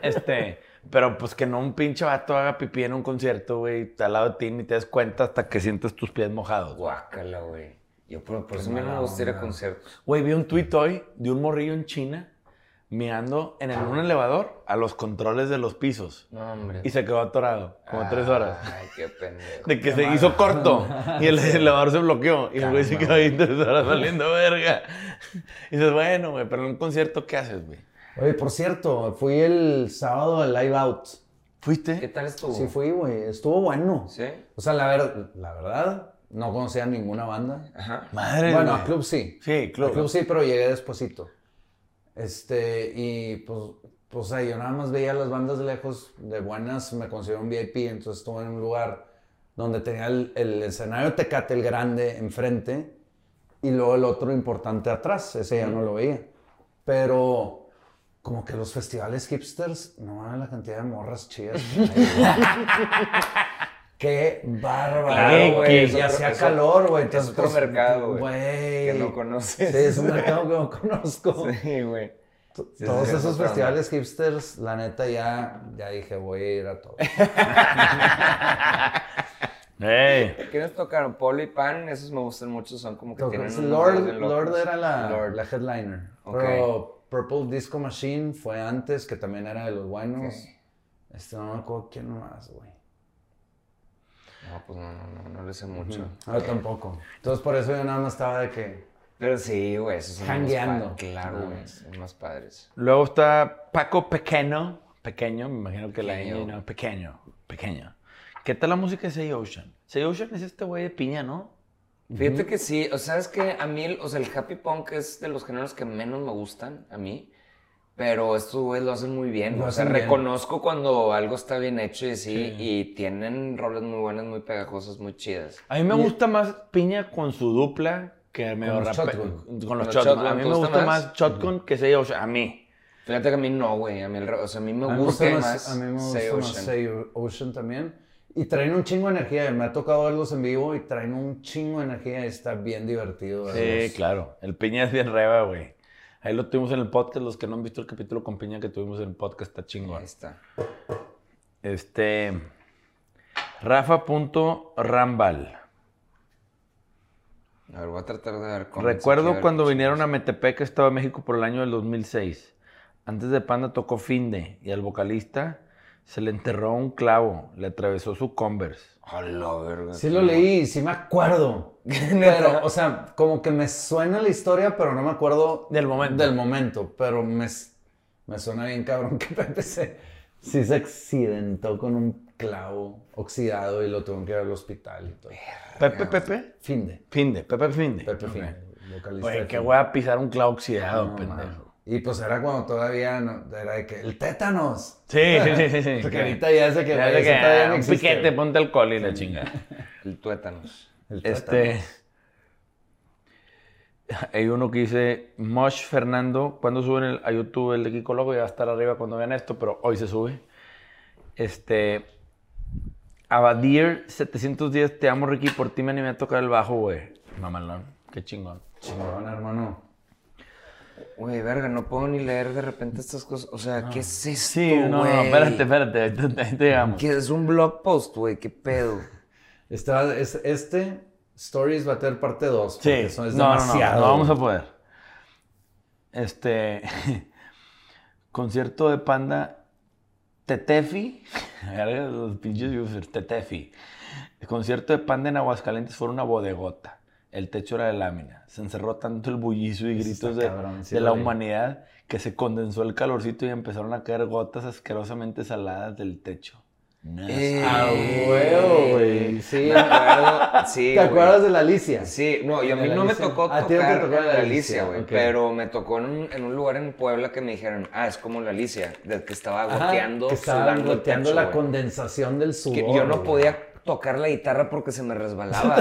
Speaker 1: Este, pero pues que no un pinche vato haga pipí en un concierto, güey, al lado de ti, ni te des cuenta hasta que sientes tus pies mojados.
Speaker 3: Guácala, güey. Yo por, por eso no me
Speaker 2: mala
Speaker 3: gusta ir a conciertos.
Speaker 1: Güey, vi un tuit hoy de un morrillo en China mirando en el- un elevador a los controles de los pisos.
Speaker 3: No, hombre.
Speaker 1: Y se quedó atorado, como tres horas.
Speaker 3: Ay, qué pendejo.
Speaker 1: De que se hizo corto y el *laughs* elevador se bloqueó. Y el güey se quedó ahí tres horas valiendo verga. *laughs* Y dices, bueno, güey, pero en un concierto, ¿qué haces, güey?
Speaker 2: Oye, por cierto, fui el sábado al Live Out.
Speaker 3: ¿Qué
Speaker 1: ¿Fuiste?
Speaker 3: tal estuvo?
Speaker 2: Sí, fui, güey. Estuvo bueno.
Speaker 3: ¿Sí?
Speaker 2: O sea, la, ver- la verdad, no conocía ninguna banda.
Speaker 3: Ajá.
Speaker 1: Madre
Speaker 2: Bueno, a Club sí.
Speaker 1: Sí, club.
Speaker 2: A Club sí, pero llegué despuesito. Este, y pues, pues, o sea, yo nada más veía las bandas de lejos, de buenas, me considero un VIP, entonces estuve en un lugar donde tenía el, el escenario Tecate, el grande, enfrente, y luego el otro importante atrás, ese ya no lo veía. Pero como que los festivales hipsters, no la cantidad de morras chidas. *laughs* Qué bárbaro,
Speaker 1: Claro,
Speaker 2: güey.
Speaker 1: que
Speaker 2: Y hacía
Speaker 3: es
Speaker 2: calor, güey.
Speaker 3: es
Speaker 2: entonces,
Speaker 3: otro
Speaker 2: pues,
Speaker 3: mercado, güey. Que no conoces.
Speaker 2: Sí, es un mercado que no conozco. *laughs*
Speaker 3: Sí, güey. Sí,
Speaker 2: Todos
Speaker 3: sí, es
Speaker 2: esos festivales hipsters, la neta, ya, ya dije, voy a ir a todos. *laughs*
Speaker 1: ¡Ey!
Speaker 3: ¿Quiénes tocaron? Polo y Pan, esos me gustan mucho, son como que tienen unos
Speaker 2: Lord. Lord era la,
Speaker 3: Lord.
Speaker 2: la headliner.
Speaker 3: Ok.
Speaker 2: Pero Purple Disco Machine fue antes, que también era de los buenos.
Speaker 3: Ok.
Speaker 2: Este no me acuerdo quién más, güey.
Speaker 3: No, pues no, no, no, no le sé mucho.
Speaker 2: Yo tampoco. Entonces por eso yo nada más estaba de que.
Speaker 3: Pero sí, güey, esos son. Claro, güey,
Speaker 2: más.
Speaker 3: son más padres.
Speaker 1: Luego está Paco Pequeño. Pequeño, me imagino que la
Speaker 3: Pequeño.
Speaker 1: ñ, no, pequeño. Pequeño. ¿Qué tal la música de Say Ocean? Say Ocean es este güey de piña, ¿no?
Speaker 3: Fíjate que sí, o sea, es que a mí, el- o sea, el happy punk es de los géneros que menos me gustan, a mí. Pero estos güeyes lo hacen muy bien.
Speaker 2: Lo
Speaker 3: o sea,
Speaker 2: bien.
Speaker 3: reconozco cuando algo está bien hecho y sí, y tienen roles muy buenas, muy pegajosas, muy chidas.
Speaker 1: A mí me gusta más piña con su dupla que me
Speaker 2: Con los
Speaker 1: rape-
Speaker 2: Shotgun.
Speaker 1: Con los
Speaker 3: Con los
Speaker 1: Shotgun. A mí
Speaker 3: ¿te
Speaker 1: me
Speaker 3: gusta más?
Speaker 1: más Shotgun que Say Ocean. A mí.
Speaker 3: Fíjate que a mí no, güey. A mí, el o sea, a mí me
Speaker 2: A
Speaker 3: gusta
Speaker 2: gusta
Speaker 3: más,
Speaker 2: más, a mí me
Speaker 3: Say
Speaker 2: gusta más
Speaker 3: Ocean.
Speaker 2: Say Ocean también. Y traen un chingo de energía. Me ha tocado verlos en vivo y traen un chingo de energía y está bien divertido.
Speaker 1: Sí,
Speaker 2: verlos.
Speaker 1: claro. El Piña es bien reba, güey. Ahí lo tuvimos en el podcast. Los que no han visto el capítulo con Piña que tuvimos en el podcast está chingón.
Speaker 3: Ahí está.
Speaker 1: Este. Rafa.rambal.
Speaker 3: A ver, voy a tratar de ver cómo.
Speaker 1: Recuerdo cuando vinieron a Metepec, estaba en México por el año del 2006. Antes de Panda tocó Finde y al vocalista se le enterró un clavo, le atravesó su Converse.
Speaker 3: A la verga.
Speaker 2: Sí lo leí, sí me acuerdo. *laughs* Pero, o sea, como que me suena la historia, pero no me acuerdo
Speaker 1: Del momento.
Speaker 2: Del momento, pero me, me suena bien cabrón que *laughs* Pepe se, sí se accidentó con un clavo oxidado y lo tuvieron que ir al hospital y todo.
Speaker 1: Pepe, Pepe.
Speaker 2: Finde.
Speaker 1: Finde, Pepe Finde.
Speaker 2: Pepe. Finde, vocalista
Speaker 1: Oye,
Speaker 2: de
Speaker 1: qué voy a pisar un clavo oxidado,
Speaker 2: No,
Speaker 1: pendejo.
Speaker 2: Y pues era cuando todavía no- era de que el tétanos.
Speaker 1: Sí, sí, sí, sí. *laughs*
Speaker 2: Porque ahorita ya sé que,
Speaker 1: Ya sé que,
Speaker 2: todavía no
Speaker 1: un
Speaker 2: existe,
Speaker 1: piquete, ponte alcohol y la chinga. *laughs*
Speaker 3: El tuétanos.
Speaker 2: El
Speaker 1: Este. Hay uno que dice, Mosh Fernando, ¿cuándo suben el- a YouTube el de Kiko Loco? Ya va a estar arriba cuando vean esto, pero hoy se sube. Este. Abadir 710, te amo Ricky, por ti me animé a tocar el bajo, güey. Mamalón, qué chingón.
Speaker 2: Chingón, hermano.
Speaker 3: Güey, verga, no puedo ni leer de repente estas cosas. O sea, ¿qué es esto,
Speaker 1: Sí, no, no,
Speaker 3: güey?
Speaker 1: espérate, espérate, ahí te, llegamos.
Speaker 3: ¿Qué es un blog post, güey? ¿Qué pedo? *laughs*
Speaker 2: Esta- es- este Stories va a tener parte 2.
Speaker 1: Sí,
Speaker 2: eso es
Speaker 1: no, no, no,
Speaker 2: demasiado.
Speaker 1: no vamos a poder. Este. *laughs* concierto de Panda. Tetefi. *laughs* Los pinches. Tetefi. El concierto de Panda en Aguascalientes fue una bodegota. El techo era de lámina. Se encerró tanto el bullizo y gritos de,
Speaker 2: cabrón, sí
Speaker 1: de
Speaker 2: lo
Speaker 1: la humanidad que se condensó el calorcito y empezaron a caer gotas asquerosamente saladas del techo.
Speaker 3: Eh,
Speaker 2: Ah, huevo, güey. Sí.
Speaker 3: Me acuerdo. Sí,
Speaker 2: ¿Te acuerdas de la Alicia?
Speaker 3: Sí, no, y a
Speaker 2: ¿De
Speaker 3: mí no me tocó
Speaker 2: A ti no te tocó la Alicia,
Speaker 3: güey.
Speaker 2: ok.
Speaker 3: Pero me tocó en un, en un lugar en Puebla que me dijeron, ah, es como la Alicia, de que estaba
Speaker 2: Ajá,
Speaker 3: goteando,
Speaker 2: que estaba goteando la condensación del sudor.
Speaker 3: Que yo no podía tocar la guitarra porque se me resbalaba.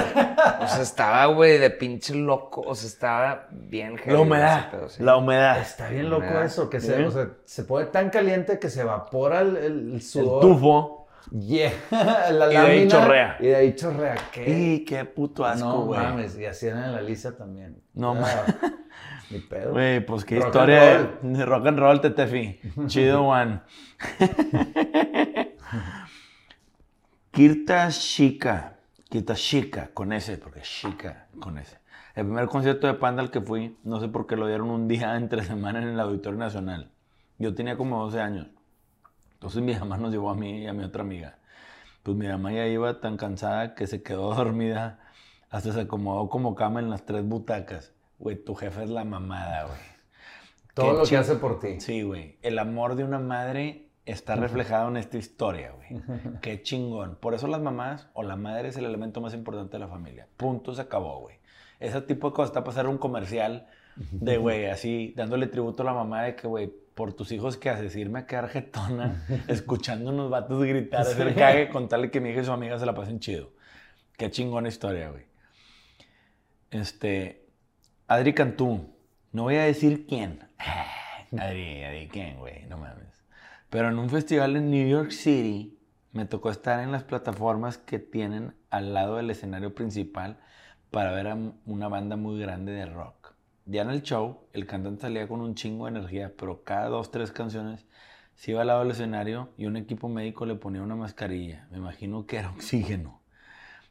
Speaker 3: o sea, estaba, güey, de pinche loco. O sea, estaba bien heavy
Speaker 1: La humedad.
Speaker 3: ese pedo, sí.
Speaker 1: La humedad.
Speaker 2: Está bien loco
Speaker 3: Humedad.
Speaker 2: eso, que se, o sea, se pone tan caliente que se evapora el, sudor.
Speaker 1: El tufo.
Speaker 2: Yeah. *laughs* la
Speaker 1: Y de ahí
Speaker 2: lámina,
Speaker 1: chorrea.
Speaker 2: Y de ahí chorrea. ¿Qué?
Speaker 1: ¡Y qué puto asco,
Speaker 2: no
Speaker 1: güey!
Speaker 2: mames, y así era en la Alicia también.
Speaker 1: No
Speaker 2: Ah, *laughs* Ni pedo.
Speaker 1: Güey, pues qué
Speaker 2: Rock
Speaker 1: historia de rock and roll, Tetefi. Chido, *laughs* Juan. Kirta Shika. Kirta Shika, con ese, porque Shika, con ese. El primer concierto de Panda al que fui, no sé por qué lo dieron un día entre semana en el Auditorio Nacional. Yo tenía como 12 años. Entonces mi mamá nos llevó a mí y a mi otra amiga. Pues mi mamá ya iba tan cansada que se quedó *laughs* dormida, hasta se acomodó como cama en las tres butacas. Güey, tu jefe es la mamada, güey.
Speaker 2: Todo
Speaker 1: qué
Speaker 2: lo que
Speaker 1: ching-
Speaker 2: hace por ti.
Speaker 1: Sí, güey. El amor de una madre está reflejado en esta historia, güey. Qué chingón. Por eso las mamás o la madre es el elemento más importante de la familia. Punto, se acabó, güey. Ese tipo de cosas está pasando un comercial de, güey, así, dándole tributo a la mamá de que, güey, por tus hijos, ¿qué haces? Irme a quedar jetona *laughs* escuchando unos vatos gritar, hacer cague, contarle que mi hija y su amiga se la pasen chido. Qué chingona historia, güey. Este, Adri Cantú, no voy a decir quién. *laughs* Adri, Adri, ¿quién, güey? No mames. Pero en un festival en New York City me tocó estar en las plataformas que tienen al lado del escenario principal para ver a una banda muy grande de rock. Ya en el show, el cantante salía con un chingo de energía, pero cada dos, tres canciones se iba al lado del escenario y un equipo médico le ponía una mascarilla. Me imagino que era *laughs* oxígeno.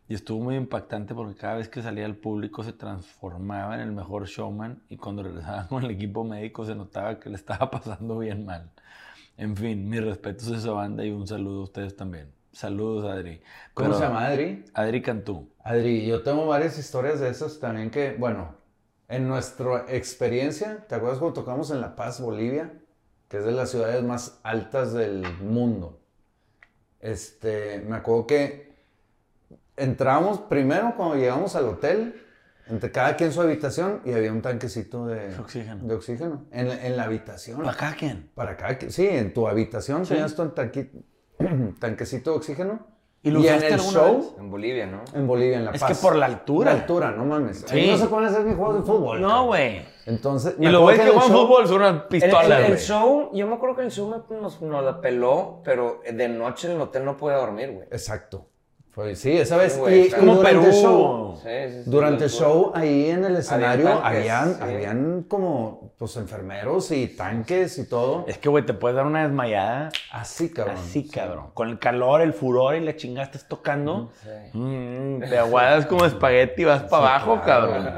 Speaker 1: Y estuvo muy impactante porque cada vez que salía al público se transformaba en el mejor showman y cuando regresaba *laughs* con el equipo médico se notaba que le estaba pasando bien mal. En fin, mis respetos a esa banda y un saludo a ustedes también. Saludos, Adri.
Speaker 2: ¿Cómo
Speaker 1: Pero-
Speaker 2: se llama Adri?
Speaker 1: Adri Cantú.
Speaker 2: Adri, yo tengo varias historias de esas también que, bueno, en nuestra experiencia, ¿te acuerdas cuando tocamos en La Paz, Bolivia? Que es de las ciudades más altas del mundo. Este, me acuerdo que entramos primero cuando llegamos al hotel, entre cada quien su habitación y había un tanquecito de
Speaker 1: oxígeno.
Speaker 2: de oxígeno en, la- en la habitación.
Speaker 1: ¿Para quién?
Speaker 2: Para cada quien. Sí, en tu habitación
Speaker 1: Sí.
Speaker 2: tenías tu tanqui- *clears throat* tanquecito de oxígeno
Speaker 1: ¿Y lo
Speaker 2: Y en el show,
Speaker 1: vez?
Speaker 3: En Bolivia, ¿no?
Speaker 2: en Bolivia, en La
Speaker 1: Es
Speaker 2: Paz.
Speaker 1: que por la altura.
Speaker 2: La altura, no mames.
Speaker 1: Sí.
Speaker 2: Ahí no se pueden hacer ni juegos de fútbol.
Speaker 1: No, güey.
Speaker 2: Entonces,
Speaker 1: Y
Speaker 2: acuerdo
Speaker 1: güeyes que
Speaker 2: en el
Speaker 1: juegan
Speaker 2: show-
Speaker 1: fútbol son unas
Speaker 3: El,
Speaker 1: pistolas,
Speaker 3: el- el
Speaker 1: güey.
Speaker 3: show, yo me acuerdo que el show nos, nos la peló, pero de noche en el hotel no podía dormir, güey.
Speaker 2: Exacto. Fue, sí, esa vez. Y, y
Speaker 1: Como
Speaker 2: durante
Speaker 1: Perú.
Speaker 2: el show,
Speaker 3: Sí, sí, sí,
Speaker 2: durante el show, ahí en el escenario,
Speaker 3: tanques,
Speaker 2: habían,
Speaker 3: sí.
Speaker 2: habían como pues enfermeros y tanques y todo.
Speaker 1: Es que, güey, te puedes dar una desmayada
Speaker 2: Así, cabrón.
Speaker 1: así, cabrón. Con el calor, el furor y la chingada estás tocando.
Speaker 3: Sí.
Speaker 1: Mm, te aguadas como espagueti y vas para abajo,
Speaker 2: claro.
Speaker 1: cabrón.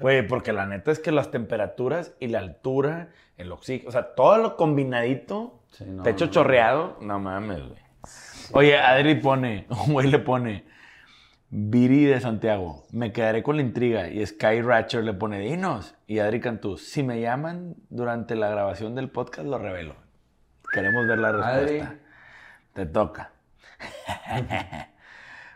Speaker 1: Güey, porque la neta es que las temperaturas y la altura, el oxígeno, o sea, todo lo combinadito,
Speaker 2: Sí, no,
Speaker 1: techo
Speaker 2: no.
Speaker 1: chorreado, no mames, güey. Oye, Adri pone, *laughs* un güey le pone, Viri de Santiago, me quedaré con la intriga. Y Sky Ratcher le pone, dinos. Y Adri Cantú, si me llaman durante la grabación del podcast, lo revelo. Queremos ver la respuesta.
Speaker 2: Adri.
Speaker 1: Te toca. *laughs*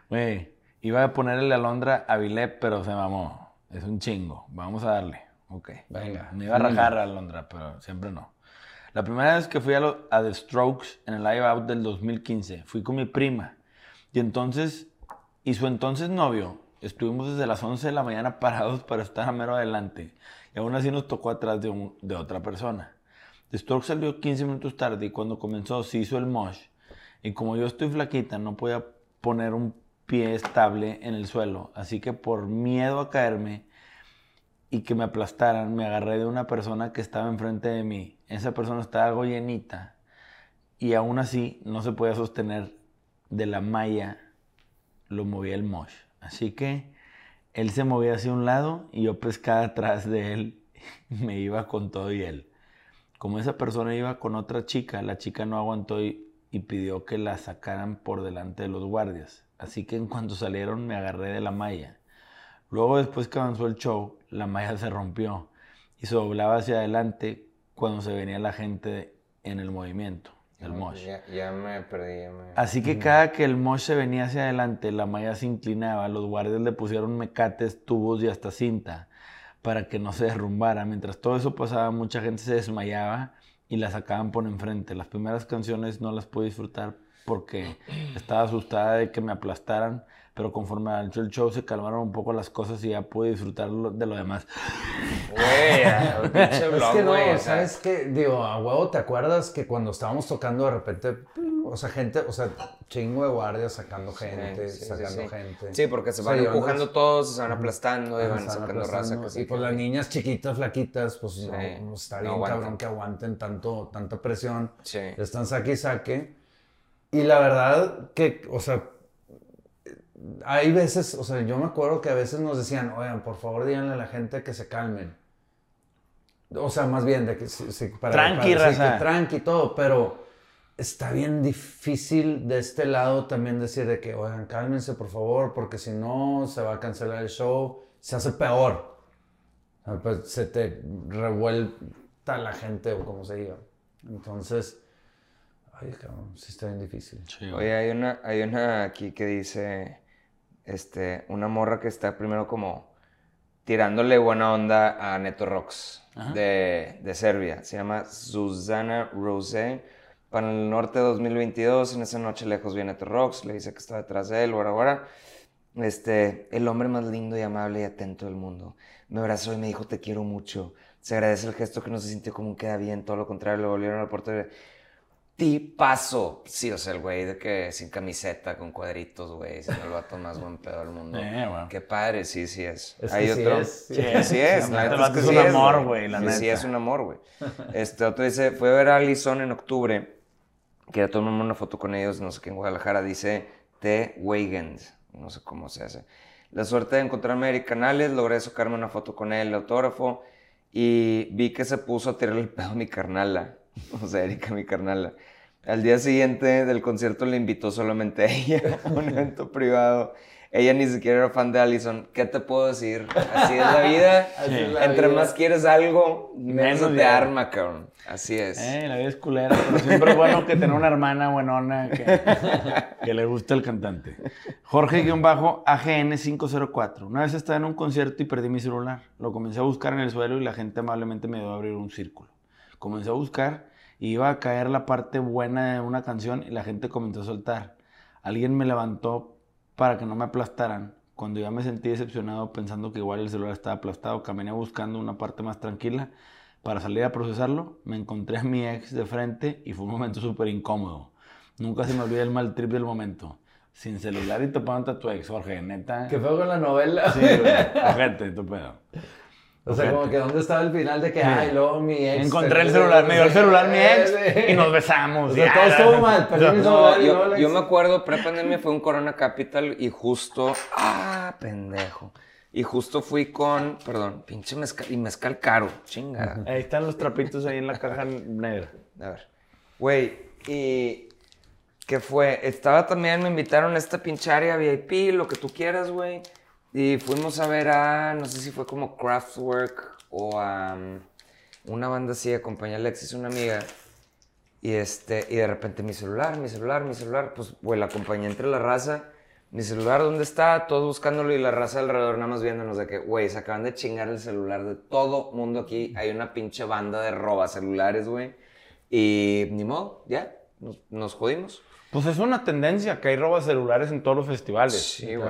Speaker 1: Güey, iba a ponerle Alondra a Vilep, pero se mamó. Es un chingo. Vamos a darle. Ok.
Speaker 2: Venga.
Speaker 1: Me iba a rajar a Alondra, pero siempre no. La primera vez que fui a, lo- a The Strokes en el Live Out del 2015, fui con mi prima. Y entonces, y su entonces novio, estuvimos desde las 11 de la mañana *laughs* parados para estar a mero adelante. Y aún así nos tocó atrás de, un- de otra persona. The Strokes salió 15 minutos tarde y cuando comenzó se hizo el mosh. Y como yo estoy flaquita, no podía poner un pie estable en el suelo. Así que por miedo a caerme, y que me aplastaran, me agarré de una persona que estaba enfrente de mí. Esa persona estaba algo llenita y aún así no se podía sostener de la malla, lo movía el mosh. Así que él se movía hacia un lado y yo pescaba atrás de él me iba con todo y él. Como esa persona iba con otra chica, la chica no aguantó y pidió que la sacaran por delante de los guardias. Así que en cuanto salieron me agarré de la malla. Luego, después que avanzó el show, la malla se rompió y se doblaba hacia adelante cuando se venía la gente en el movimiento, el mosh.
Speaker 3: Ya, ya me perdí, ya me...
Speaker 1: Así que cada que el mosh se venía hacia adelante, la malla se inclinaba, los guardias le pusieron mecates, tubos y hasta cinta para que no se derrumbara. Mientras todo eso pasaba, mucha gente se desmayaba y la sacaban por enfrente. Las primeras canciones no las pude disfrutar porque *clears throat* estaba asustada de que me aplastaran, pero conforme avanzó el show se calmaron un poco las cosas y ya pude disfrutar de lo demás. *laughs*
Speaker 3: Güey, pinche
Speaker 2: Es que no, ¿sabes qué? Digo, a huevo, ¿te acuerdas que cuando estábamos tocando de repente, o sea, gente, o sea, chingo de guardias sacando gente,
Speaker 3: sí, sí,
Speaker 2: sacando
Speaker 3: sí.
Speaker 2: gente.
Speaker 3: Sí, porque se
Speaker 2: O sea,
Speaker 3: van empujando todos, se van aplastando y van sacando raza que sí.
Speaker 2: Y pues las niñas chiquitas, flaquitas, pues no,
Speaker 3: Sí,
Speaker 2: no está bien cabrón que aguanten tanto, tanta presión.
Speaker 3: Sí.
Speaker 2: Están saque y saque. Y la verdad que, o sea, hay veces, o sea, yo me acuerdo que a veces nos decían, oigan, por favor díganle a la gente que se calmen. O sea, más bien de que sí, sí, para,
Speaker 1: Tranqui,
Speaker 2: para- sí,
Speaker 1: raza.
Speaker 2: que tranqui todo, pero está bien difícil de este lado también decir de que, oigan, cálmense por favor, porque si no se va a cancelar el show, se hace peor. Pues, se te revuelta la gente o como se diga. Entonces, ay, cabrón, sí está bien difícil.
Speaker 3: Oye, hay una, hay una aquí que dice, este, una morra que está primero como tirándole buena onda a Neto Rocks de, de Serbia. Se llama Susana Rose. Para el norte de 2022, en esa noche lejos viene Rocks, le dice que está detrás de él, guara, guara. Este, el hombre más lindo y amable y atento del mundo. Me abrazó y me dijo, te quiero mucho. Se agradece el gesto que no se sintió como un queda bien, todo lo contrario, le volvieron al puerto y tipazo. Sí, o sea, el güey de que sin camiseta, con cuadritos, güey, siendo el vato más buen pedo del mundo. *laughs*
Speaker 1: Eh, güey.
Speaker 3: Qué padre, sí, sí es.
Speaker 2: Es que
Speaker 3: Hay
Speaker 2: sí
Speaker 3: otro.
Speaker 2: es, sí
Speaker 3: Sí,
Speaker 2: es.
Speaker 3: sí es.
Speaker 1: La neta,
Speaker 3: es que
Speaker 1: es
Speaker 3: sí
Speaker 1: un amor,
Speaker 3: güey.
Speaker 1: la
Speaker 3: Sí, es un amor, güey. *laughs* Este otro dice, fue a ver a Allison en octubre. Quería tomarme una foto con ellos, no sé qué, en Guadalajara. Dice T. Weigand. No sé cómo se hace. La suerte de encontrarme a Eric Canales, logré sacarme una foto con él, el autógrafo. Y vi que se puso a tirarle el pedo a mi carnala. *laughs* O sea, Erika, mi carnala. Al día siguiente del concierto le invitó solamente a ella a un evento privado. Ella ni siquiera era fan de Allison. ¿Qué te puedo decir? Así es la vida. *laughs*
Speaker 2: Así es la
Speaker 3: Entre
Speaker 2: vida.
Speaker 3: más quieres algo, menos
Speaker 1: Menos
Speaker 3: te arma, cabrón. Así es.
Speaker 1: Eh, la vida es culera, pero siempre es bueno que tener una hermana buenona que, *laughs* que le guste el cantante. Jorge-AGN504. Una vez estaba en un concierto y perdí mi celular. Lo comencé a buscar en el suelo y la gente amablemente me dio a abrir un círculo. Comencé a buscar y iba a caer la parte buena de una canción y la gente comenzó a soltar. Alguien me levantó para que no me aplastaran. Cuando ya me sentí decepcionado pensando que igual el celular estaba aplastado, caminé buscando una parte más tranquila para salir a procesarlo. Me encontré a mi ex de frente y fue un momento súper incómodo. Nunca se me olvida el mal trip del momento. Sin celular y topándote a tu ex, Jorge, neta.
Speaker 2: ¿Qué fue con la novela?
Speaker 1: Sí, güey. *laughs* Ojete, tu pedo.
Speaker 2: O sea, como que ¿dónde estaba el final de que, ay, luego mi ex...
Speaker 1: Encontré el celular, me dio el celular mi ex y nos besamos.
Speaker 2: O sea,
Speaker 1: Ya,
Speaker 2: todo estuvo mal, perdí mi
Speaker 3: No, yo, yo me acuerdo, pre-pandemia fue un Corona Capital y justo. ¡Ah, pendejo! Y justo fui con. Perdón, pinche mezcal. Y mezcal caro, chinga.
Speaker 1: Ahí están los trapitos ahí en la caja negra.
Speaker 3: A ver. Güey, y. ¿Qué fue? Estaba también, me invitaron a esta pinche área VIP, lo que tú quieras, güey. Y fuimos a ver a. No sé si fue como Kraftwerk o a. um, una banda así, acompañé a Alexis, una amiga. Y este, y de repente mi celular, mi celular, mi celular, pues, güey, la acompañé entre la raza. Mi celular, ¿dónde está? Todos buscándolo y la raza alrededor nada más viéndonos de que, güey, se acaban de chingar el celular de todo mundo aquí. Hay una pinche banda de roba celulares, güey. Y ni modo, ya, nos, nos jodimos.
Speaker 1: Pues es una tendencia que hay robas celulares en todos los festivales.
Speaker 3: Sí, güey.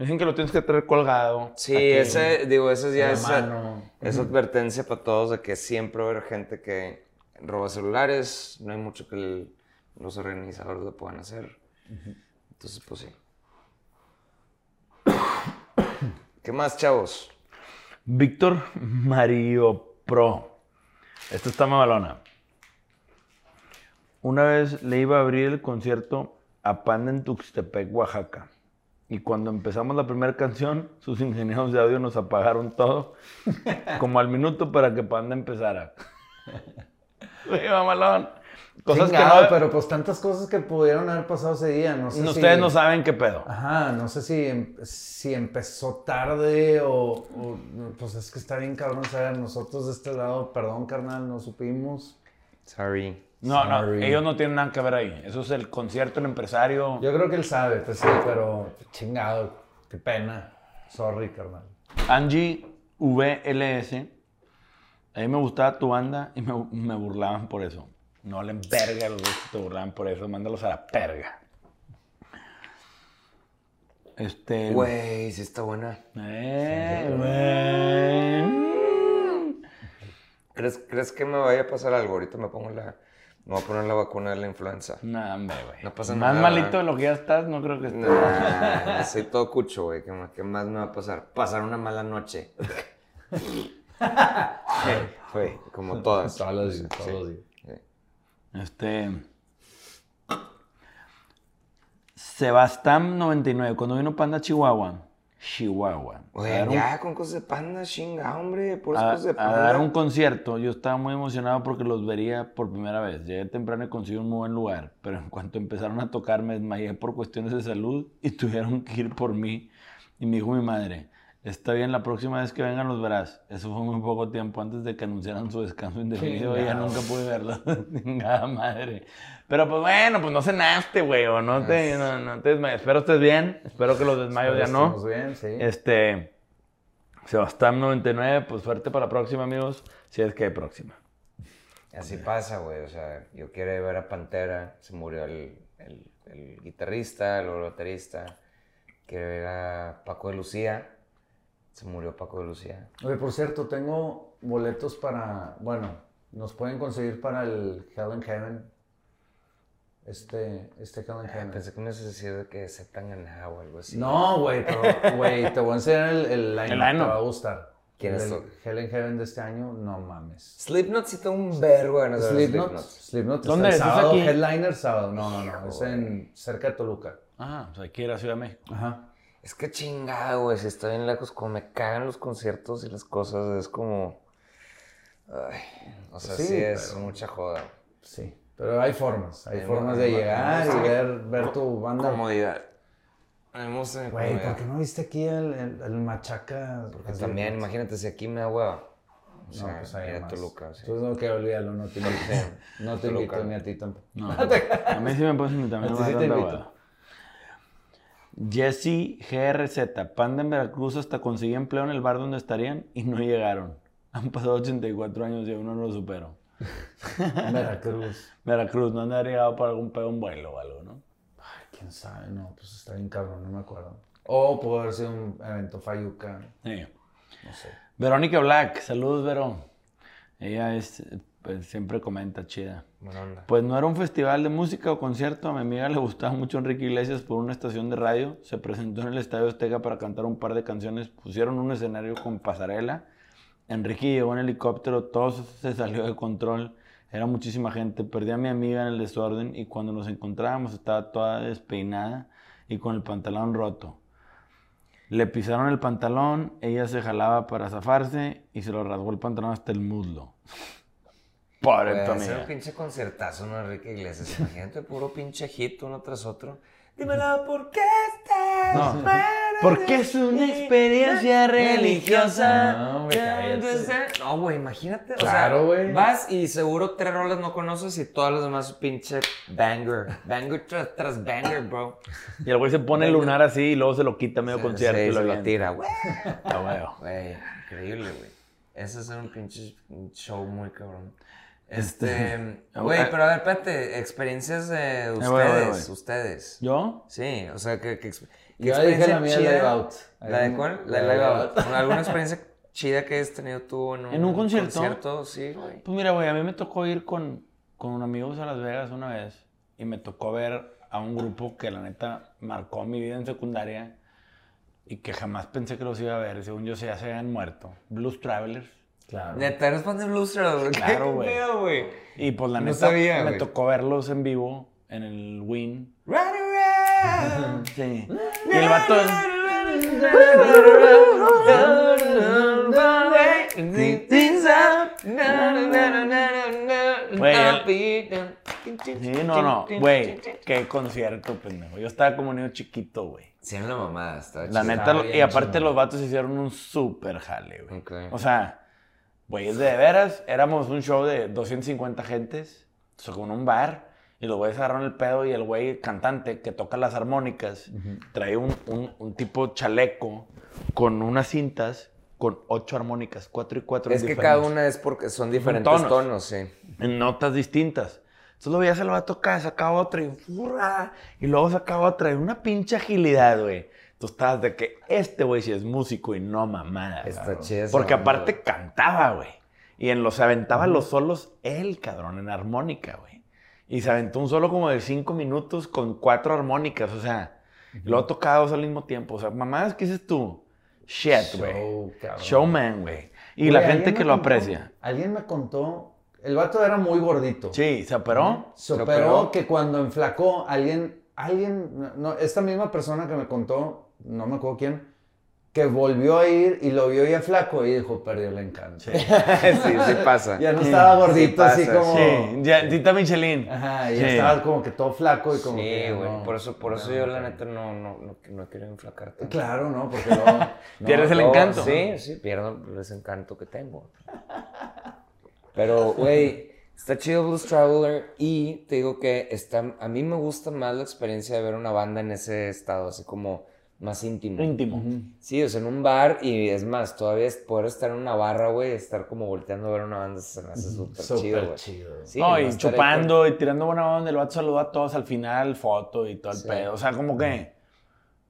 Speaker 1: Dicen que lo tienes que tener colgado.
Speaker 3: Sí,
Speaker 1: Aquí.
Speaker 3: ese, digo, eso ya es, es advertencia para todos de que siempre va a haber gente que roba celulares, no hay mucho que el- los organizadores lo puedan hacer. Entonces, pues sí. *coughs* ¿Qué más, chavos?
Speaker 1: Víctor Mario Pro. Esto está mamalona. Una vez le iba a abrir el concierto a Panda en Tuxtepec, Oaxaca. Y cuando empezamos la primera canción, sus ingenieros de audio nos apagaron todo, *laughs* como al minuto para que Panda empezara. *laughs* Uy, mamalón. Cosas
Speaker 2: Chingado,
Speaker 1: que no,
Speaker 2: pero pues tantas cosas que pudieron haber pasado ese día, no sé si...
Speaker 1: ustedes no saben qué pedo.
Speaker 2: Ajá, no sé si, em- si empezó tarde o, o- Pues es que está bien cabrón saber, nosotros de este lado, perdón carnal, no supimos.
Speaker 3: Sorry.
Speaker 1: No, no, ellos no tienen nada que ver ahí. Eso es el concierto, el empresario.
Speaker 2: Yo creo que él sabe, pues sí, pero chingado, qué pena. Sorry, carnal.
Speaker 1: Angie VLS. A mí me gustaba tu banda y me, me burlaban por eso. No valen verga los dos que te burlaban por eso. Mándalos a la perga. Este.
Speaker 3: Güey, sí está buena.
Speaker 1: Eh, güey.
Speaker 3: ¿Crees, ¿Crees que me vaya a pasar algo? Ahorita me pongo la... Me voy a poner la vacuna de la influenza.
Speaker 1: Nah, hombre, güey.
Speaker 3: No pasa
Speaker 1: Más
Speaker 3: nada.
Speaker 1: malito de lo que ya estás, no creo que estés.
Speaker 3: Nah, soy todo cucho, güey. ¿Qué, más- qué más me va a pasar? Pasar una mala noche. *laughs* Güey, como todas. Sí,
Speaker 2: días.
Speaker 3: sí.
Speaker 1: Este. Sebastán 99. Cuando vino Panda Chihuahua. Chihuahua. a
Speaker 3: Oye,
Speaker 1: un-
Speaker 3: ya con cosas de panda, chinga, hombre. Por
Speaker 1: a,
Speaker 3: cosas de
Speaker 1: a
Speaker 3: panda.
Speaker 1: dar un concierto. Yo estaba muy emocionado porque los vería por primera vez. Llegué temprano y conseguí un muy buen lugar. Pero en cuanto empezaron a tocar, me desmayé por cuestiones de salud y *laughs* tuvieron que ir por mí. Y me dijo mi madre. Está bien, la próxima vez que vengan los verás. Eso fue muy poco tiempo antes de que anunciaran su descanso indefinido y ya nunca pude verlo. *laughs* Madre. Pero pues bueno, pues no cenaste, güey, o no te, no, no te desmayes. Espero estés bien. Espero que los desmayos ya no.
Speaker 2: Estamos bien, sí.
Speaker 1: Este. Sebastián 99, pues suerte para la próxima, amigos. Si es que hay próxima.
Speaker 3: Así pasa, güey. O sea, yo quiero ver a Pantera. Se murió el, el, el guitarrista, el baterista. Quiero ver a Paco de Lucía. Se murió Paco de Lucía.
Speaker 2: Oye, por cierto, tengo boletos para, bueno, nos pueden conseguir para el Hell in Heaven. Este, este Hell in Heaven.
Speaker 3: Pensé que me ibas a decir de que se ganado o algo así.
Speaker 2: No, güey, pero, güey, te voy a enseñar el, el line
Speaker 1: El
Speaker 2: te va a gustar.
Speaker 3: ¿Quién es?
Speaker 2: Hell in Heaven de este año, no mames.
Speaker 3: Slipknot sí tengo un vergo ver
Speaker 2: Slipknot,
Speaker 3: Slipknot.
Speaker 1: ¿Dónde
Speaker 2: está
Speaker 1: es?
Speaker 2: el
Speaker 1: ¿Es
Speaker 2: sábado,
Speaker 1: aquí?
Speaker 2: headliner sábado. No, no, no, es en cerca de Toluca.
Speaker 1: Ah, pues hay que ir a Ciudad de México.
Speaker 2: Ajá.
Speaker 3: Es que chingado, güey. Si está bien lejos, como me cagan los conciertos y las cosas, es como. Ay, o sea,
Speaker 2: Sí,
Speaker 3: sí, es
Speaker 2: pero-
Speaker 3: mucha joda.
Speaker 2: Sí, pero hay formas, hay formas de llegar y ver, ver tu banda.
Speaker 3: Comodidad.
Speaker 2: Güey. ¿por qué no viste aquí el, el, el machaca?
Speaker 3: Porque también, imagínate, si aquí me da hueva. O sea,
Speaker 2: No, pues hay
Speaker 3: ir a
Speaker 2: más.
Speaker 3: Toluca, sí.
Speaker 2: Entonces, no, que olvídalo, no te invito. No te *laughs* invito ni a ti tampoco.
Speaker 1: No, *laughs* a mí sí me puedes invitar. a mí
Speaker 2: sí te invito.
Speaker 1: Jesse GRZ. Panda en Veracruz hasta conseguí empleo en el bar donde estarían y no llegaron. Han pasado 84 años y aún no lo supero. *laughs*
Speaker 2: Veracruz.
Speaker 1: Veracruz, no han llegado para algún pedo un vuelo o algo, ¿no?
Speaker 2: quién sabe, no, pues está bien cabrón, no me acuerdo. O pudo haber sido un evento Fayuca,
Speaker 1: Sí.
Speaker 2: no sé.
Speaker 1: Verónica Black, saludos, Vero. Ella es, pues, siempre comenta, chida. Pues no era un festival de música o concierto. A mi amiga le gustaba mucho Enrique Iglesias por una estación de radio. Se presentó en el Estadio Azteca para cantar un par de canciones. Pusieron un escenario con pasarela. Enrique llegó en helicóptero. Todo se salió de control. Era muchísima gente. Perdí a mi amiga en el desorden y cuando nos encontrábamos estaba toda despeinada y con el pantalón roto. Le pisaron el pantalón, ella se jalaba para zafarse y se lo rasgó el pantalón hasta el muslo.
Speaker 3: Ser
Speaker 1: amiga.
Speaker 3: un pinche concertazo, ¿no? Enrique Iglesias. Imagínate, puro pinche hit uno tras otro. Dímelo, ¿por qué estás
Speaker 1: No. Porque es una experiencia religiosa.
Speaker 2: No, güey, cállate.
Speaker 3: No, güey, imagínate.
Speaker 2: Claro,
Speaker 3: o sea,
Speaker 2: güey.
Speaker 3: Vas y seguro tres rolas no conoces y todas las demás pinche banger. Banger tras, tras banger, bro.
Speaker 1: Y el güey se pone el lunar así y luego se lo quita medio
Speaker 3: Sí,
Speaker 1: concierto
Speaker 3: sí,
Speaker 1: y lo
Speaker 3: se lo tira, güey.
Speaker 1: Ah.
Speaker 3: Güey, increíble, güey. Ese es un pinche show muy cabrón. Este, *laughs* güey,
Speaker 1: ah,
Speaker 3: pero a ver, espérate, experiencias de
Speaker 1: voy,
Speaker 3: ustedes,
Speaker 1: voy, voy.
Speaker 3: ustedes.
Speaker 1: ¿Yo?
Speaker 3: Sí, o sea, que, que, ¿qué
Speaker 2: Yo dije
Speaker 3: experiencia
Speaker 2: la mía
Speaker 3: chida-
Speaker 2: Live Out.
Speaker 3: ¿La de cuál? La de Live Out. ¿Alguna *laughs* experiencia chida que hayas tenido tú en un,
Speaker 1: ¿En un concierto?
Speaker 3: concierto? Sí, güey.
Speaker 1: Pues mira, güey, a mí me tocó ir con, con amigos a Las Vegas una vez y me tocó ver a un grupo que la neta marcó mi vida en secundaria y que jamás pensé que los iba a ver. Según yo, se habían muerto. Blues Travelers.
Speaker 2: Claro.
Speaker 3: Neta, eres fan de Traveler.
Speaker 1: Claro,
Speaker 3: ¿Qué
Speaker 1: güey.
Speaker 3: güey?
Speaker 1: Y pues la
Speaker 3: No
Speaker 1: neta
Speaker 3: sabía,
Speaker 1: me
Speaker 3: güey.
Speaker 1: tocó verlos en vivo en el Win.
Speaker 3: Run around. *laughs*
Speaker 1: Sí. Y el vato... Sí, no, no. Güey, qué concierto, pendejo. Yo estaba como niño chiquito, güey.
Speaker 3: Sí, en la mamada, está
Speaker 1: La neta, y aparte los vatos hicieron un súper jale, güey.
Speaker 3: Ok.
Speaker 1: O sea, güey, es de veras, éramos un show de 250 gentes, o sea, con un bar, y los güeyes agarraron el pedo y el güey cantante que toca las armónicas trae un, un- un tipo chaleco con unas cintas con ocho armónicas, cuatro y cuatro.
Speaker 3: Es que
Speaker 1: diferentes,
Speaker 3: cada una es porque son diferentes
Speaker 1: tonos.
Speaker 3: tonos, sí.
Speaker 1: En notas distintas. Entonces lo veías al vato acá, sacaba otra y ¡furra! Y luego sacaba otra y una pinche agilidad, güey. Tú estabas de que este güey sí es músico y no mamada.
Speaker 3: Está esa
Speaker 1: Porque aparte cantaba, güey. Y en los se aventaba los solos él, cabrón, en armónica, güey. Y se aventó un solo como de cinco minutos con cuatro armónicas, o sea. y luego tocaba dos al mismo tiempo. O sea, mamadas, ¿qué dices tú? Shit, güey.
Speaker 2: Show.
Speaker 1: Showman, güey. Y la gente que lo
Speaker 2: contó-
Speaker 1: aprecia.
Speaker 2: Alguien me contó, el vato era muy gordito.
Speaker 1: Sí, se operó.
Speaker 2: Se
Speaker 3: Se
Speaker 2: operó
Speaker 3: operó.
Speaker 2: que cuando enflacó, alguien, alguien, no, esta misma persona que me contó, no me acuerdo quién, que volvió a ir y lo vio ya flaco y dijo, perdió el encanto.
Speaker 1: Sí. *laughs*
Speaker 3: sí, sí pasa.
Speaker 2: Ya no estaba gordito así
Speaker 3: pasa,
Speaker 2: como...
Speaker 1: Sí, ya, Tita Michelin.
Speaker 2: Ajá, ya
Speaker 1: Sí.
Speaker 2: estaba como que todo flaco y como
Speaker 3: Sí, güey.
Speaker 2: no,
Speaker 3: por eso, por eso
Speaker 2: no,
Speaker 3: yo, la neta, no, no, no, no quiero enflacar tanto.
Speaker 2: Claro, ¿no? Porque *laughs* luego... no,
Speaker 1: Pierdes el encanto.
Speaker 3: Sí, sí, pierdo ese encanto que tengo. *laughs* Pero, güey, está chido Blues Traveler y te digo que está, a mí me gusta más la experiencia de ver una banda en ese estado, así como más íntimo.
Speaker 1: Íntimo.
Speaker 3: Sí, o sea, en un bar y es más, todavía es poder estar en una barra, güey, estar como volteando a ver una banda se me hace súper chido,
Speaker 2: Súper
Speaker 3: güey.
Speaker 2: chido.
Speaker 3: Sí,
Speaker 1: no,
Speaker 3: no
Speaker 1: y chupando y tirando buena onda. El vato saludó a todos al final, foto y todo el
Speaker 3: Sí.
Speaker 1: pedo. O sea, como que.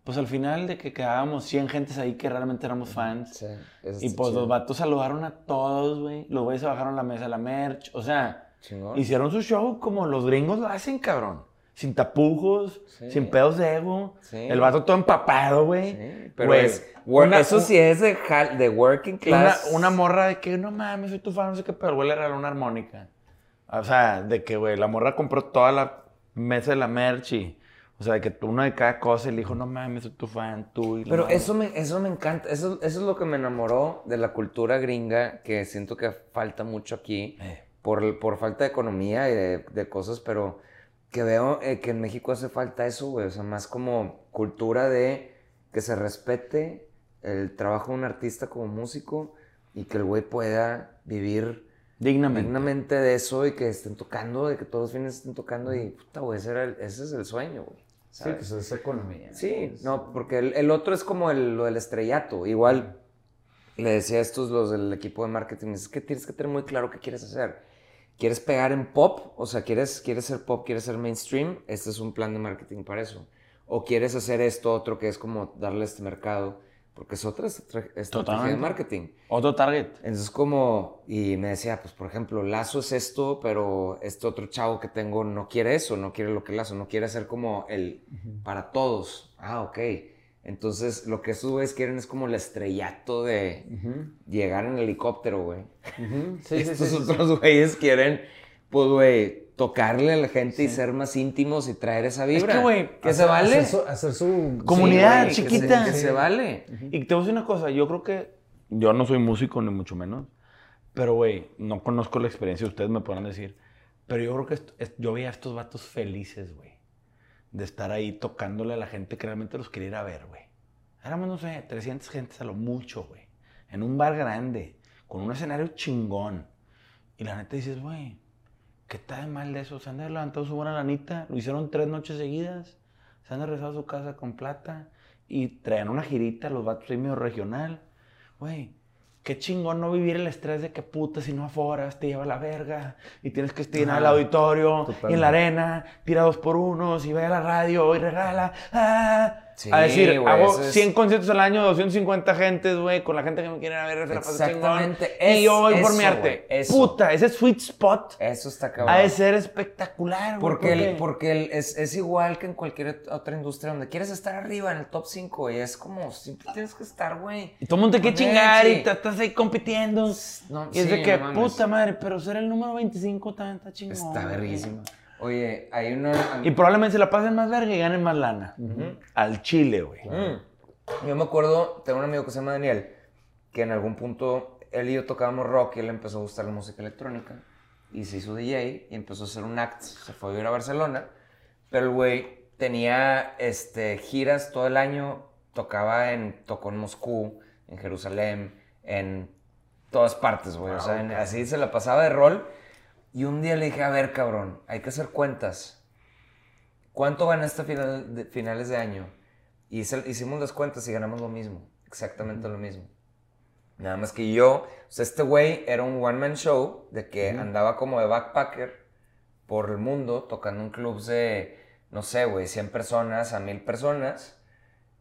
Speaker 1: Pues al final de que quedábamos 100 gentes ahí que realmente éramos
Speaker 3: con-
Speaker 1: fans.
Speaker 3: Sí, eso
Speaker 1: Y pues
Speaker 3: chido.
Speaker 1: los vatos saludaron a todos, güey. Los güeyes se bajaron la mesa la merch. O sea,
Speaker 3: Chingón.
Speaker 1: hicieron su show como los gringos lo hacen, cabrón. Sin tapujos,
Speaker 3: Sí.
Speaker 1: sin pedos de ego.
Speaker 3: Sí.
Speaker 1: El vato todo empapado, güey.
Speaker 3: Sí, pero
Speaker 1: Güey,
Speaker 3: es, wor-
Speaker 1: una-
Speaker 3: eso sí es de, working
Speaker 1: Una,
Speaker 3: class.
Speaker 1: una morra de que, no mames, soy tu fan, no sé qué, pero el güey le regaló una armónica. O sea, de que, güey, la morra compró toda la mesa de la merch y, o sea, de que uno de cada cosa y le dijo, no mames, soy tu fan, tú y
Speaker 3: Pero
Speaker 1: madre".
Speaker 3: eso me, eso me encanta, eso, eso es lo que me enamoró de la cultura gringa, que siento que falta mucho aquí,
Speaker 1: Eh.
Speaker 3: por, por falta de economía y de, de cosas, pero que veo eh, que en México hace falta eso, güey, o sea, más como cultura de que se respete el trabajo de un artista como músico y que el güey pueda vivir
Speaker 1: Dignamente.
Speaker 3: dignamente de eso y que estén tocando, de que todos los fines estén tocando y, puta, güey, ese, era el- ese es el sueño, güey.
Speaker 2: Sí,
Speaker 3: ¿sabes?
Speaker 2: pues es economía.
Speaker 3: Sí, no, porque el, el otro es como el, lo del estrellato. Igual le decía a estos los del equipo de marketing, es que tienes que tener muy claro qué quieres hacer. ¿Quieres pegar en pop? O sea, ¿quieres, quieres ser pop, quieres ser mainstream? Este es un plan de marketing para eso. o quieres hacer esto otro que es como darle este mercado, porque es otra estra- estrategia de
Speaker 1: Totalmente.
Speaker 3: marketing.
Speaker 1: Otro target.
Speaker 3: Entonces como, y me decía, pues por ejemplo, Lazo es esto, pero este otro chavo que tengo no quiere eso, no quiere lo que Lazo, no quiere hacer como el para todos. Ah, ok. Entonces lo que estos güeyes quieren es como el estrellato de llegar en helicóptero, güey. *laughs*
Speaker 2: Sí,
Speaker 3: Estos
Speaker 2: sí, sí, sí.
Speaker 3: otros güeyes quieren, pues, güey, tocarle a la gente y ser más íntimos y traer esa vibra.
Speaker 1: que, güey,
Speaker 3: que se vale.
Speaker 2: Hacer su, hacer su-
Speaker 1: Comunidad
Speaker 3: güey, que se-
Speaker 1: chiquita.
Speaker 3: Que se, vale.
Speaker 1: Y te voy a decir una cosa, yo creo que yo no soy músico ni mucho menos, pero güey, no conozco la experiencia, ustedes me podrán decir, pero yo creo que esto- es- yo veía a estos vatos felices, güey, de estar ahí tocándole a la gente que realmente los quería ver, güey. Éramos, no sé, 300 gentes a lo mucho, güey, en un bar grande, con un escenario chingón. Y la neta dices, güey, ¿qué está de mal de eso? Se han levantado su buena lanita, lo hicieron tres noches seguidas, se han regresado a su casa con plata y traían una girita, los vatos medio regional. Güey, qué chingón no vivir el estrés de que puta, si no aforas, te lleva la verga y tienes que estar en el auditorio y en la arena, tira dos por unos y ve a la radio y regala. ah.
Speaker 3: Sí,
Speaker 1: a decir,
Speaker 3: güey,
Speaker 1: hago
Speaker 3: eso es-
Speaker 1: 100 conciertos al año, 250 gentes, güey, con la gente que me quiere ver, se la paso chingón.
Speaker 3: Exactamente,
Speaker 1: Y yo voy por mi
Speaker 3: eso,
Speaker 1: arte.
Speaker 3: güey, eso.
Speaker 1: Puta, ese sweet spot
Speaker 3: Eso está
Speaker 1: ha
Speaker 3: cabrón.
Speaker 1: de ser espectacular, güey.
Speaker 3: Porque, porque el- es, es igual que en cualquier otra industria donde quieres estar arriba en el top 5 y es como, siempre tienes que estar, güey.
Speaker 1: Y todo el mundo te quiere chingar y te estás ahí compitiendo.
Speaker 3: No,
Speaker 1: y es
Speaker 3: sí,
Speaker 1: de que,
Speaker 3: no
Speaker 1: puta madre, pero ser el número 25 también está chingón.
Speaker 3: Está
Speaker 1: güey.
Speaker 3: verguísima. Oye, hay una...
Speaker 1: Y probablemente se la pasen más verga y ganen más lana. Al chile, güey.
Speaker 3: Mm. Yo me acuerdo, tengo un amigo que se llama Daniel, que en algún punto él y yo tocábamos rock y él empezó a gustar la música electrónica. Y se hizo DJ y empezó a hacer un act. Se fue a vivir a Barcelona. Pero el güey tenía este, giras todo el año. Tocaba en, tocó en Moscú, en Jerusalén, en todas partes, güey. o sea, en- así se la pasaba de rol. Y un día le dije, a ver, cabrón, hay que hacer cuentas. ¿Cuánto ganaste a final de, finales de año? Y hice- hicimos las cuentas y ganamos lo mismo. Exactamente lo mismo. Nada más que yo, o sea, este güey era un one-man show de que andaba como de backpacker por el mundo tocando en clubs de, no sé, güey, 100 personas a 1000 personas.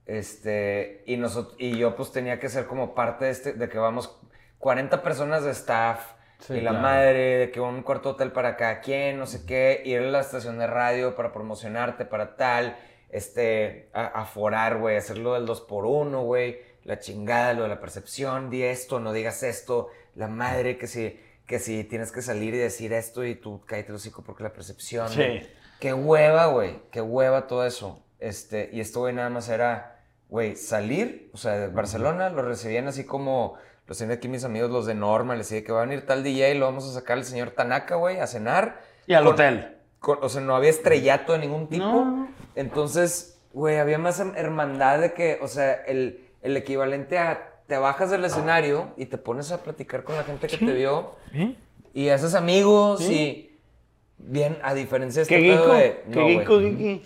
Speaker 3: Este, y, nosotros, y yo pues tenía que ser como parte de, este, de que vamos 40 personas de staff
Speaker 2: Sí,
Speaker 3: y la
Speaker 2: claro.
Speaker 3: madre, de que un cuarto hotel para cada quien, no sé qué, ir a la estación de radio para promocionarte para tal, este, aforar, güey, hacerlo del 2 por 1 güey, la chingada, lo de la percepción, di esto, no digas esto, la madre que si, que si tienes que salir y decir esto y tú cállate el hocico porque la percepción.
Speaker 1: Sí.
Speaker 3: Qué hueva, güey, qué hueva todo eso. Este, y esto, güey, nada más era, güey, salir, o sea, de Barcelona, lo recibían así como, los tienen aquí mis amigos, los de Norma, les decía que va a venir tal DJ, lo vamos a sacar al señor Tanaka, güey, a cenar.
Speaker 1: Y al
Speaker 3: Con-
Speaker 1: hotel.
Speaker 3: con- o sea, no había estrellato de ningún tipo.
Speaker 1: No.
Speaker 3: Entonces, güey, había más her- hermandad de que, o sea, el, el equivalente a te bajas del escenario y te pones a platicar con la gente que te vio
Speaker 1: ¿Eh?
Speaker 3: y haces amigos
Speaker 1: Sí.
Speaker 3: y bien, a diferencia de este
Speaker 1: ¿Qué
Speaker 3: pedo de,
Speaker 1: ¿Qué
Speaker 3: no, güey,
Speaker 1: geeki?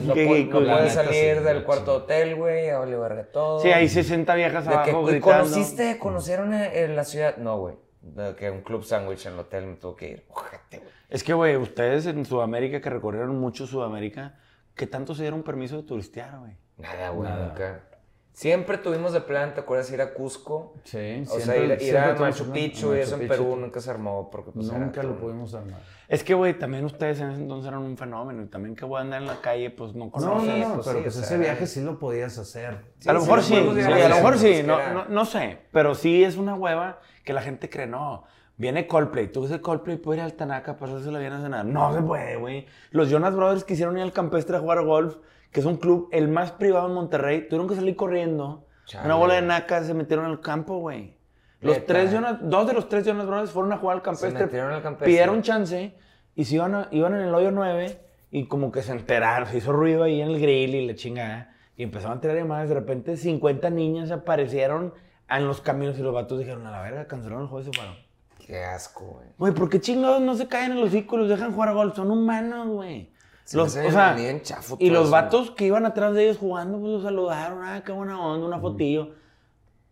Speaker 3: No,
Speaker 1: ¿Qué
Speaker 3: pu-
Speaker 1: geeko,
Speaker 3: no
Speaker 1: la
Speaker 3: puedes
Speaker 1: neta,
Speaker 3: salir
Speaker 2: sí,
Speaker 3: del cuarto hotel, güey, a vale verga todo.
Speaker 1: Sí, hay 60 viejas
Speaker 3: De que,
Speaker 1: abajo
Speaker 3: güey,
Speaker 1: gritando.
Speaker 3: ¿conociste, conocieron en, en la ciudad? No, güey, de que un club sándwich en el hotel me tuvo que ir. Ojete, güey.
Speaker 1: Es que, güey, ustedes en Sudamérica, que recorrieron mucho Sudamérica, ¿qué tanto se dieron permiso de turistear, güey?
Speaker 3: Nada, güey, nunca. Siempre tuvimos de plan, ¿te acuerdas ir a Cusco?
Speaker 2: Sí,
Speaker 3: O sea,
Speaker 2: siempre-
Speaker 3: ir, ir
Speaker 2: siempre
Speaker 3: a Machu Picchu
Speaker 2: a
Speaker 3: y eso en. Perú nunca se armó porque pues, era
Speaker 2: Nunca lo
Speaker 3: todo-
Speaker 2: pudimos armar.
Speaker 1: Es que, güey, también ustedes en ese entonces eran un fenómeno y también que voy a andar en la calle, pues no
Speaker 2: No,
Speaker 1: conocen.
Speaker 2: no, no,
Speaker 3: pues
Speaker 2: pero
Speaker 3: sí,
Speaker 2: pues
Speaker 3: o
Speaker 2: ese
Speaker 3: sea,
Speaker 2: viaje sí lo podías hacer.
Speaker 3: Sí,
Speaker 1: a lo mejor
Speaker 3: lo
Speaker 1: sí, a lo mejor sí,
Speaker 3: pues,
Speaker 1: no,
Speaker 3: era-
Speaker 1: no, no sé, pero sí es una hueva que la gente cree, no, viene Coldplay, tú ves el Coldplay, puede ir al Tanaka, pasársela bien a cenar. No se puede, güey. Los Jonas Brothers quisieron ir al campestre a jugar golf, que es un club el más privado en Monterrey, tuvieron que salir corriendo.
Speaker 3: Chale.
Speaker 1: Una bola de nacas se metieron al campo, güey. Los
Speaker 3: Neta.
Speaker 1: tres Jonas, dos de los tres Jonas Brothers fueron a jugar al campestre.
Speaker 3: metieron al campestre.
Speaker 1: Pidieron chance y se iban, a- iban en el hoyo 9 y como que se enteraron, se hizo ruido ahí en el grill y la chingada. Y empezaron a tirar llamadas. De repente 50 niñas aparecieron en los caminos y los vatos dijeron, a la verga, cancelaron el juego y se fueron.
Speaker 3: Qué asco, güey.
Speaker 1: Güey, ¿por qué chingados no se caen en los hocico los dejan jugar golf? Son humanos, güey.
Speaker 3: Se
Speaker 1: Los, o sea,
Speaker 3: chafo
Speaker 1: y los
Speaker 3: eso.
Speaker 1: vatos que iban atrás de ellos jugando, pues los saludaron, ah, qué buena onda, una fotillo.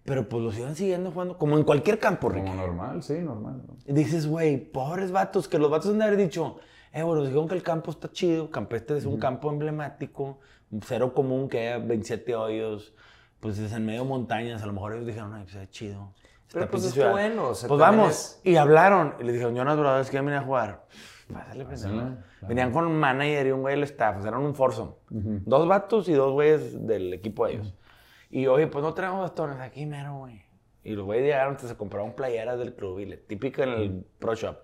Speaker 1: Pero pues los iban siguiendo jugando, como en cualquier campo, Ricky.
Speaker 2: Como normal, sí, normal. ¿no?
Speaker 1: Y dices, güey, pobres vatos, que los vatos han de haber dicho, eh, bueno, dijeron que el campo está chido, Campestre es un campo emblemático, cero común que haya 27 hoyos, pues es en medio de montañas, a lo mejor ellos dijeron, ay, pues es chido.
Speaker 3: Pero pues es
Speaker 1: ciudad".
Speaker 3: bueno,
Speaker 1: pues vamos,
Speaker 3: es-
Speaker 1: y hablaron, y le dijeron, Jonas Brothers, que venía a jugar. Pásale, pendejo.
Speaker 2: Pásale,
Speaker 1: Venían con un manager y un güey del staff, o sea, eran un foursome. Dos vatos y dos güeyes del equipo de ellos. Y oye, pues no traemos bastones aquí, mero, güey. Y los güeyes llegaron, se compraron playeras del club, y le, típico en el Pro Shop.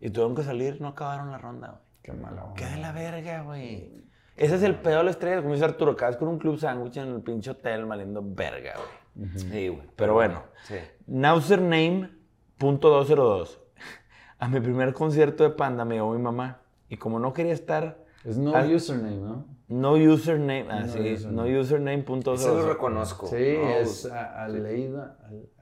Speaker 1: Y tuvieron que salir, no acabaron la ronda, güey.
Speaker 2: Qué mala onda.
Speaker 1: ¿Qué de la verga, güey? Ese es el pedo de la estrella, como dice Arturo, acabas con un club sándwich en el pinche hotel maliendo verga, güey.
Speaker 3: Sí, güey.
Speaker 1: Pero bueno,
Speaker 3: Sí.
Speaker 1: Nausername.202. A mi primer concierto de Panda me llevó mi mamá. Y como no quería estar,
Speaker 2: Es no username, ¿no?
Speaker 1: no username, ah,
Speaker 2: No
Speaker 1: sí,
Speaker 2: username.
Speaker 1: no username.202.
Speaker 3: Ese lo reconozco.
Speaker 2: Sí,
Speaker 3: No,
Speaker 2: es Aleida.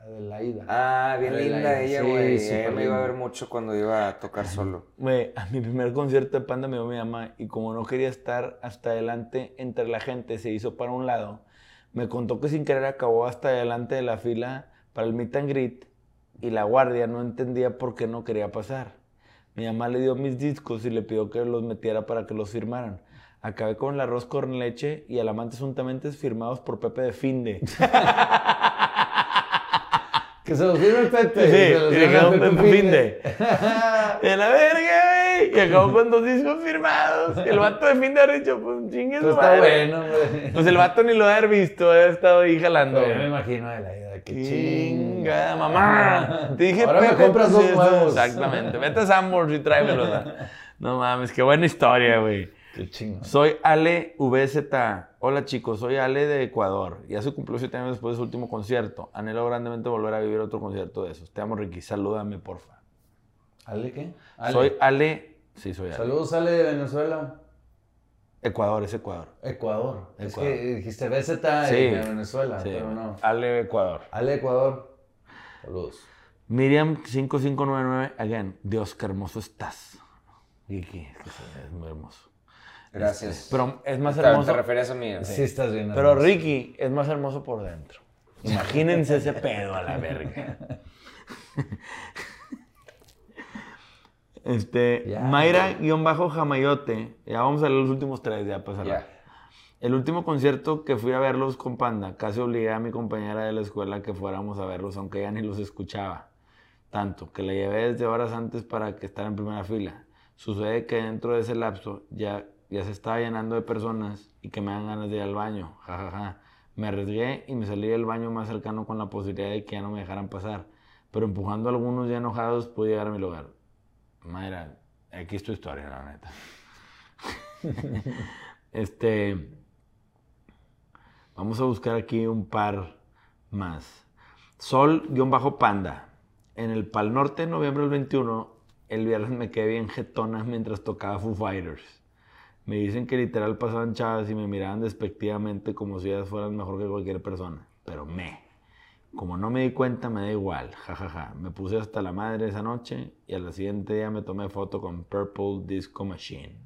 Speaker 2: Adelaida.
Speaker 3: Ah, bien
Speaker 2: Adelaida,
Speaker 3: linda ella,
Speaker 2: sí,
Speaker 3: güey. ella me iba a ver mucho cuando iba a tocar solo.
Speaker 1: Güey, a mi primer concierto de Panda me llevó mi mamá y como no quería estar hasta adelante entre la gente, se hizo para un lado. Me contó que sin querer acabó hasta adelante de la fila para el meet and greet y la guardia no entendía por qué no quería pasar. Mi mamá le dio mis discos y le pidió que los metiera para que los firmaran. Acabé con el arroz con leche y alamantes juntamente firmados por Pepe de Finde. *laughs*
Speaker 2: Que se los firme el Pepe.
Speaker 1: Sí,
Speaker 2: se los
Speaker 1: y le quedó Pepe
Speaker 2: Finde.
Speaker 1: Finde. De la verga, güey. Y acabó con dos discos firmados. El vato de fin de haber dicho, pues chingue su
Speaker 2: Pues está
Speaker 1: madre.
Speaker 2: bueno, güey.
Speaker 1: Pues el vato ni lo ha haber visto, ha estado ahí jalando.
Speaker 2: Pero yo me imagino de la idea. Qué
Speaker 1: Chinga, mamá. *laughs* Te dije,
Speaker 2: Ahora me
Speaker 1: Pepe,
Speaker 2: compras
Speaker 1: pues,
Speaker 2: dos nuevos.
Speaker 1: Exactamente. Vete a Sanborns y tráemelos. *laughs* No mames, qué buena historia, güey.
Speaker 2: Qué chingo.
Speaker 1: Soy Ale VZ. Hola chicos, soy Ale de Ecuador. Ya se cumplió siete años después de su último concierto. Anhelo grandemente volver a vivir otro concierto de esos. Te amo, Ricky. Salúdame, porfa.
Speaker 2: ¿Ale qué? Ale.
Speaker 1: Soy Ale. Sí, soy Ale.
Speaker 2: Saludos, Ale de Venezuela.
Speaker 1: Ecuador, es Ecuador.
Speaker 2: Ecuador. Es
Speaker 1: Ecuador.
Speaker 2: que dijiste BZ
Speaker 1: Sí.
Speaker 2: de Venezuela,
Speaker 1: Sí,
Speaker 2: pero no.
Speaker 1: Ale Ecuador.
Speaker 2: Ale Ecuador. Saludos.
Speaker 1: Miriam5599, again. Dios, qué hermoso estás. Ricky, es que sí, es muy hermoso.
Speaker 3: Gracias.
Speaker 1: Pero es más
Speaker 3: ¿Te,
Speaker 1: hermoso.
Speaker 3: te refieres a mí?
Speaker 2: Sí, estás bien.
Speaker 1: Pero
Speaker 2: hermoso.
Speaker 1: Ricky es más hermoso por dentro. Imagínense ese pedo a la verga. *laughs* Este,
Speaker 2: Ya.
Speaker 1: Mayra-Jamayote. Ya vamos a leer los últimos tres, ya para cerrar.
Speaker 3: Ya.
Speaker 1: El último concierto que fui a verlos con Panda, casi obligué a mi compañera de la escuela a que fuéramos a verlos, aunque ella ni los escuchaba. Tanto, que la llevé desde horas antes para que estar en primera fila. Sucede que dentro de ese lapso ya, ya se estaba llenando de personas y que me dan ganas de ir al baño. Ja, ja, ja. Me arriesgué y me salí del baño más cercano con la posibilidad de que ya no me dejaran pasar. Pero empujando a algunos ya enojados pude llegar a mi lugar. Mayra, aquí es tu historia, la neta. *laughs* este. Vamos a buscar aquí un par más. Sol-Panda. En el Pal Norte, noviembre del 21, el viernes me quedé bien jetona mientras tocaba Foo Fighters. Me dicen que literal pasaban chavas y me miraban despectivamente como si ellas fueran mejor que cualquier persona. Pero me. Como no me di cuenta, me da igual. jajaja. Me puse hasta la madre esa noche y al siguiente día me tomé foto con Purple Disco Machine.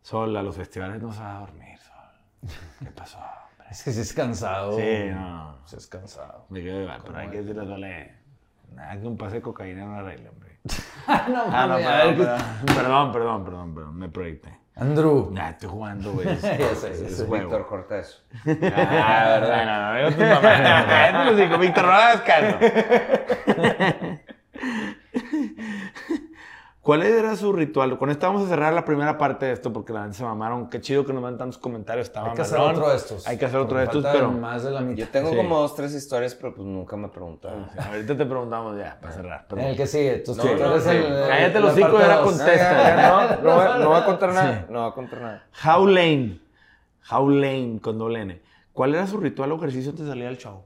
Speaker 1: Sol, a los festivales no se va a dormir, Sol. *laughs* ¿Qué pasó? hombre?
Speaker 2: Es que sí es cansado.
Speaker 1: Sí, no.
Speaker 2: Sí es cansado.
Speaker 1: Me quedo igual, pero hay que decirle a. Nada que un pase de cocaína no arregle, hombre. *laughs*
Speaker 2: no,
Speaker 1: Ah, no,
Speaker 2: mames, a ver,
Speaker 1: perdón, perdón, perdón, perdón, perdón, perdón, me proyecté.
Speaker 2: Andrew.
Speaker 1: Nah, estoy jugando, güey. Es.
Speaker 3: Víctor, corta eso.
Speaker 1: Ah, verdad, no, no, no, Víctor, no le hagas caso. ¿Cuál era su ritual? Con esto vamos a cerrar la primera parte de esto porque la gente se mamaron. Qué chido que nos mandan tantos comentarios. Estaba
Speaker 2: Hay que hacer otro de estos.
Speaker 1: Hay que hacer otro de estos, pero
Speaker 2: Más de la mitad.
Speaker 3: Yo tengo
Speaker 1: Sí.
Speaker 3: como dos, tres historias, pero pues nunca me preguntaron.
Speaker 1: ahorita te preguntamos ya para cerrar. perdón.
Speaker 2: El que sigue. Tú,
Speaker 3: No, no, sí.
Speaker 1: Cállate
Speaker 2: la
Speaker 1: los
Speaker 2: parte
Speaker 1: era contesta. *laughs*
Speaker 3: No, no, no voy a contar nada. No voy a contar nada.
Speaker 1: How Lane. How Lane con doble N. ¿Cuál era su ritual o ejercicio antes de salir al show?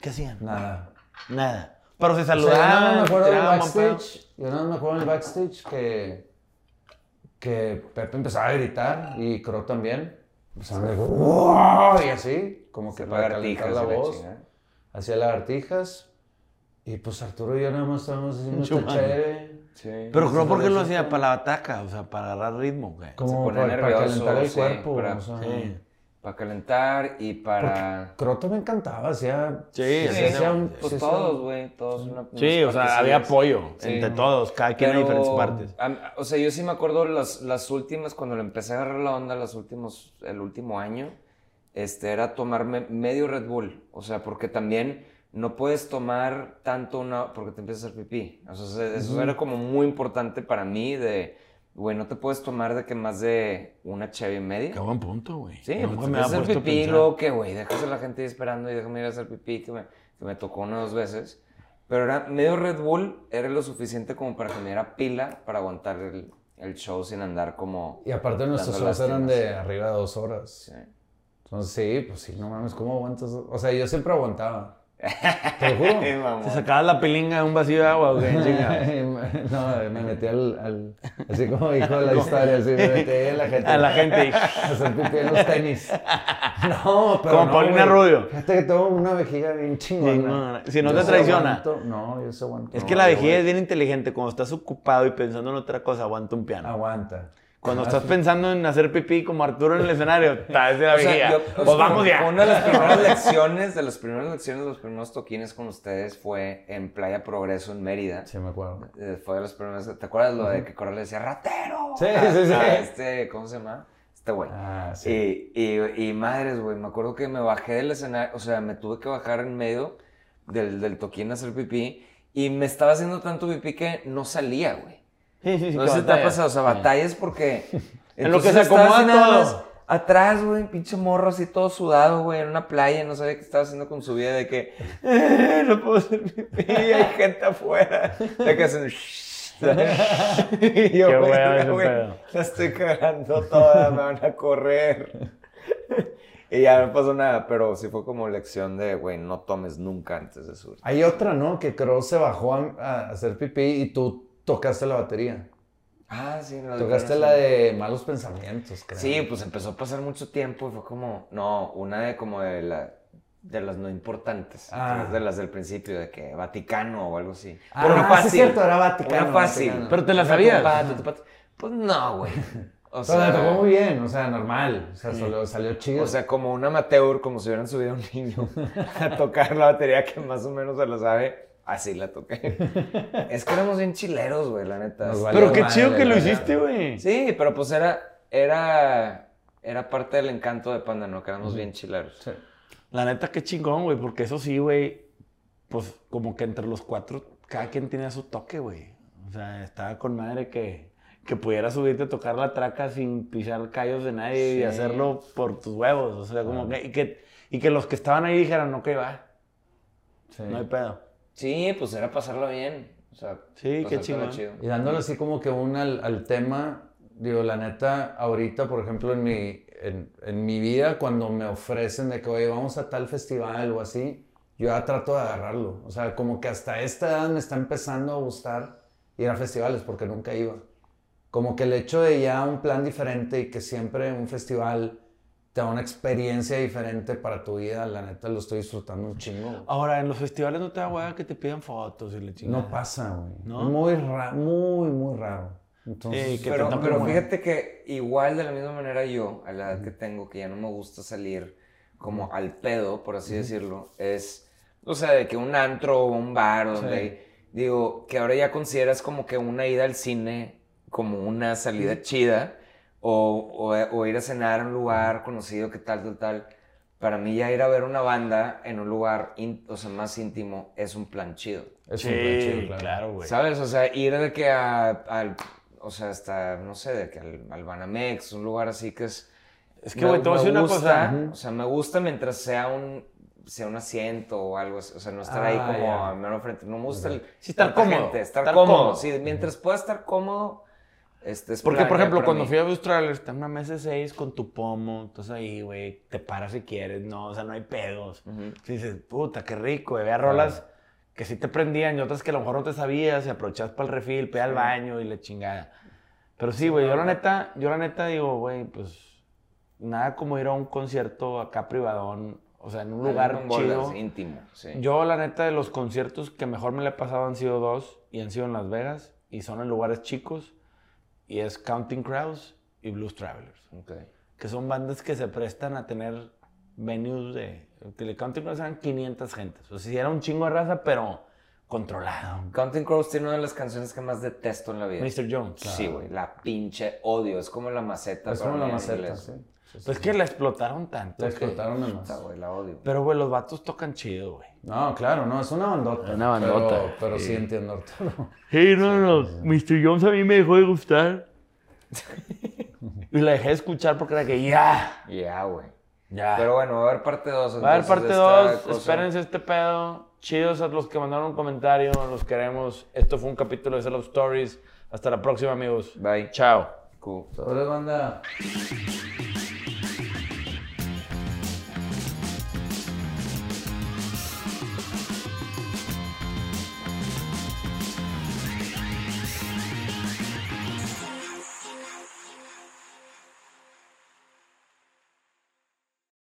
Speaker 1: ¿Qué hacían?
Speaker 2: Nada.
Speaker 1: Nada. Pero se
Speaker 2: O sea,
Speaker 1: saludaban.
Speaker 2: más me acuerdo del backstage. Yo nada más me acuerdo del backstage que, que Pepe empezaba a gritar y Crow también. Empezaban a decir, "Wow", y así, como que para calentar la voz. Hacía lagartijas. Y pues Arturo y yo nada más estábamos haciendo chévere.
Speaker 3: Sí.
Speaker 1: Pero creo porque lo
Speaker 2: Eso
Speaker 1: hacía para la bataca, o sea, para agarrar ritmo, güey.
Speaker 2: Como para, para
Speaker 3: nervioso,
Speaker 2: calentar el
Speaker 3: sí,
Speaker 2: cuerpo.
Speaker 3: para-
Speaker 2: o sea,
Speaker 1: Sí.
Speaker 3: Para calentar y para...
Speaker 2: Croto me encantaba, hacía...
Speaker 1: Sí,
Speaker 2: sí, un-
Speaker 3: Pues
Speaker 2: sí,
Speaker 3: todos, güey, todos. una-
Speaker 1: Sí, o sea, había apoyo
Speaker 3: Sí.
Speaker 1: entre todos, cada quien en diferentes partes.
Speaker 3: o sea, yo sí me acuerdo las, las últimas, cuando le empecé a agarrar la onda, los últimos, el último año, este, era tomarme medio Red Bull. O sea, porque también no puedes tomar tanto una, porque te empiezas a hacer pipí. O sea, eso era como muy importante para mí de, güey, no te puedes tomar de que más de una cheve y media.
Speaker 1: Qué buen punto, güey.
Speaker 3: Sí,
Speaker 1: Nunca
Speaker 3: pues
Speaker 1: me
Speaker 3: hacer pipí, luego que, güey, dejas a la gente ahí esperando y déjame ir a hacer pipí, que me, que me tocó una o dos veces. Pero era medio Red Bull, era lo suficiente como para que me diera pila para aguantar el, el show sin andar como...
Speaker 2: Y aparte nuestros shows eran de arriba de dos horas.
Speaker 3: Sí.
Speaker 2: Entonces sí, pues sí, no mames, ¿cómo aguantas? O sea, yo siempre aguantaba. Te lo juro. *laughs*
Speaker 3: Ay, mamón.
Speaker 1: ¿Te sacabas la pilinga de un vacío de agua *laughs*
Speaker 2: no, me metí al, al- Así como dijo la historia, así me metí a la gente. *laughs*
Speaker 1: A la gente.
Speaker 2: A hacer pipí en los tenis. No, pero
Speaker 1: Como
Speaker 2: no,
Speaker 1: Paulina. Rubio.
Speaker 2: Fíjate que tengo una vejiga bien chingona.
Speaker 1: Si no
Speaker 2: Yo
Speaker 1: te traiciona.
Speaker 2: aguanto- No, yo se aguanto.
Speaker 1: Es que
Speaker 2: No,
Speaker 1: la vejiga es bien inteligente. Cuando estás ocupado y pensando en otra cosa, aguanta un piano.
Speaker 2: Aguanta.
Speaker 1: Cuando estás pensando en hacer pipí como Arturo en el escenario, *laughs* está desde la
Speaker 3: O sea,
Speaker 1: vejiga.
Speaker 3: yo-
Speaker 1: pues vamos ya.
Speaker 3: Una de las primeras *laughs* lecciones, de las primeras lecciones, los primeros toquines con ustedes fue en Playa Progreso en Mérida.
Speaker 2: Sí, me acuerdo.
Speaker 3: Eh, Fue de las primeras. ¿Te acuerdas lo de que Coral le decía ratero?
Speaker 2: Sí,
Speaker 3: Ah,
Speaker 2: sí, sí.
Speaker 3: ah, Este, ¿cómo se llama? Este güey.
Speaker 2: Ah, sí.
Speaker 3: Y, y, y madres, güey, me acuerdo que me bajé del escenario, o sea, me tuve que bajar en medio del, del toquín a hacer pipí y me estaba haciendo tanto pipí que no salía, güey.
Speaker 1: Sí, sí, sí,
Speaker 3: No sé si te ha pasado, o sea, batallas porque... *laughs*
Speaker 1: En lo que se acomoda todo.
Speaker 3: Atrás, güey, pinche morro así todo sudado, güey, en una playa, no sabía qué estaba haciendo con su vida, de que "Eh, no puedo hacer pipí, *laughs* hay gente afuera. De que hacen *laughs* y yo,
Speaker 1: Qué
Speaker 3: güey, la estoy cagando toda, me van a correr. Y ya no pasó nada, pero sí fue como lección de, güey, no tomes nunca antes de subir.
Speaker 2: Hay otra, ¿no? Que Cross se bajó a, a hacer pipí y tú tocaste la batería.
Speaker 3: Ah, sí, no,
Speaker 2: Tocaste la de malos pensamientos, creo.
Speaker 3: Sí, pues empezó a pasar mucho tiempo y fue como, no, una de como de la de las no importantes,
Speaker 2: Ah.
Speaker 3: de las del principio, de que Vaticano o algo así.
Speaker 2: Ah,
Speaker 3: Pero
Speaker 2: sí,
Speaker 3: fácil.
Speaker 2: es cierto, era Vaticano,
Speaker 3: Una fácil.
Speaker 2: Vaticano.
Speaker 1: Pero te la sabías.
Speaker 3: Pues no, güey. *laughs* O
Speaker 2: Pero
Speaker 3: sea,
Speaker 2: le tocó muy bien, o sea, normal. O sea, solo salió chido.
Speaker 3: o sea, como un amateur, como si hubieran subido a un niño *laughs* a tocar la batería que más o menos se lo sabe, así la toqué. *laughs* es que éramos bien chileros, güey, la neta.
Speaker 1: Pero qué chido que lo hiciste, güey.
Speaker 3: Sí, pero pues era, era, era parte del encanto de Panda, ¿no? Que éramos bien chileros.
Speaker 2: Sí.
Speaker 1: La neta, qué chingón, güey, porque eso sí, güey, pues como que entre los cuatro, cada quien tenía su toque, güey. O sea, estaba con madre que, que pudiera subirte a tocar la traca sin pisar callos de nadie y
Speaker 3: Sí.
Speaker 1: hacerlo por tus huevos. O sea, como que y, que, y que los que estaban ahí dijeran, no, que va,
Speaker 2: Sí.
Speaker 1: no hay pedo.
Speaker 3: Sí, pues era pasarlo bien. O sea,
Speaker 1: Sí, qué
Speaker 3: chido.
Speaker 2: Y dándole así como que un al, al tema, digo, la neta, ahorita, por ejemplo, en mi, en, en mi vida, cuando me ofrecen de que, oye, vamos a tal festival o así, yo ya trato de agarrarlo. O sea, como que hasta esta edad me está empezando a gustar ir a festivales porque nunca iba. Como que el hecho de ya un plan diferente y que siempre un festival te da una experiencia diferente para tu vida, la neta lo estoy disfrutando un chingo.
Speaker 1: Ahora, en los festivales no te da hueá que te pidan fotos y le.
Speaker 2: No pasa, güey.
Speaker 1: ¿No?
Speaker 2: Muy raro, muy, muy raro. Entonces,
Speaker 1: que
Speaker 3: Pero, pero fíjate que igual de la misma manera yo, a la edad que tengo, que ya no me gusta salir como al pedo, por así decirlo, es, o sea, de que un antro o un bar, o donde
Speaker 2: Sí.
Speaker 3: hay- digo, que ahora ya consideras como que una ida al cine como una salida chida, o, o- o ir a cenar a un lugar conocido, que tal, tal, tal. Para mí ya ir a ver una banda en un lugar, ín- o sea, más íntimo, es un plan chido.
Speaker 2: es
Speaker 1: Sí,
Speaker 2: un plan chido, claro.
Speaker 1: claro, güey.
Speaker 3: ¿Sabes? O sea, ir de que a, al, o sea, hasta, no sé, de que al, al Banamex, un lugar así que es...
Speaker 1: Es que, güey, te voy a decir una cosa.
Speaker 3: O sea, me gusta mientras sea un, sea un asiento o algo, así, o sea, no estar ahí
Speaker 2: Ah,
Speaker 3: como
Speaker 2: ya.
Speaker 3: a mano frente. No me gusta el...
Speaker 1: Sí, estar cómodo,
Speaker 3: gente, estar,
Speaker 1: estar
Speaker 3: cómodo.
Speaker 1: cómodo.
Speaker 3: Sí, mientras pueda estar cómodo, este es
Speaker 1: Porque, por ejemplo, cuando
Speaker 3: mí.
Speaker 1: fui a Australia, está en una mesa de seis con tu pomo, entonces ahí, güey, te paras si quieres, no, o sea, no hay pedos.
Speaker 3: Ujú.
Speaker 1: Y dices, puta, qué rico, güey, rolas que sí te prendían y otras que a lo mejor no te sabías y aprovechabas para el refil, pe al baño y la chingada. Pero sí, güey, yo la neta, yo la neta digo, güey, pues, nada como ir a un concierto acá privadón, o sea, en un lugar chido.
Speaker 3: íntimo, sí.
Speaker 1: Yo, la neta, de los conciertos que mejor me le he pasado han sido dos y han sido en Las Vegas y son en lugares chicos y es Counting Crows y Blues Travelers.
Speaker 3: Ok.
Speaker 1: que son bandas que se prestan a tener venues de... Que le Counting Crows eran 500 gentes. O sea, sí era un chingo de raza, pero controlado.
Speaker 3: Counting Crows tiene una de las canciones que más detesto en la vida.
Speaker 1: Mr. Jones.
Speaker 3: Sí, güey, la pinche odio. Es como la maceta.
Speaker 2: Es como la maceta, sí. Sí, sí.
Speaker 1: Pues que la explotaron tanto.
Speaker 2: La
Speaker 1: que-
Speaker 2: explotaron de
Speaker 3: Puta,
Speaker 2: más.
Speaker 3: güey, la odio.
Speaker 1: Pero, güey, los vatos tocan chido, güey.
Speaker 2: No, claro, no, es una bandota.
Speaker 1: Una bandota.
Speaker 2: Pero, pero sí entiendo, Arturo.
Speaker 1: Hey, no, no, Mr. Jones a mí me dejó de gustar. *laughs* y la dejé de escuchar porque era que ya,
Speaker 3: Ya, güey.
Speaker 1: ya.
Speaker 3: Pero bueno, va a haber parte 2.
Speaker 1: Va a haber parte 2, espérense este pedo. Chidos a los que mandaron un comentario, los queremos. Esto fue un capítulo de Cell of Stories. Hasta la próxima, amigos.
Speaker 3: Bye.
Speaker 1: Chao.
Speaker 3: Cool.
Speaker 2: Sobre banda.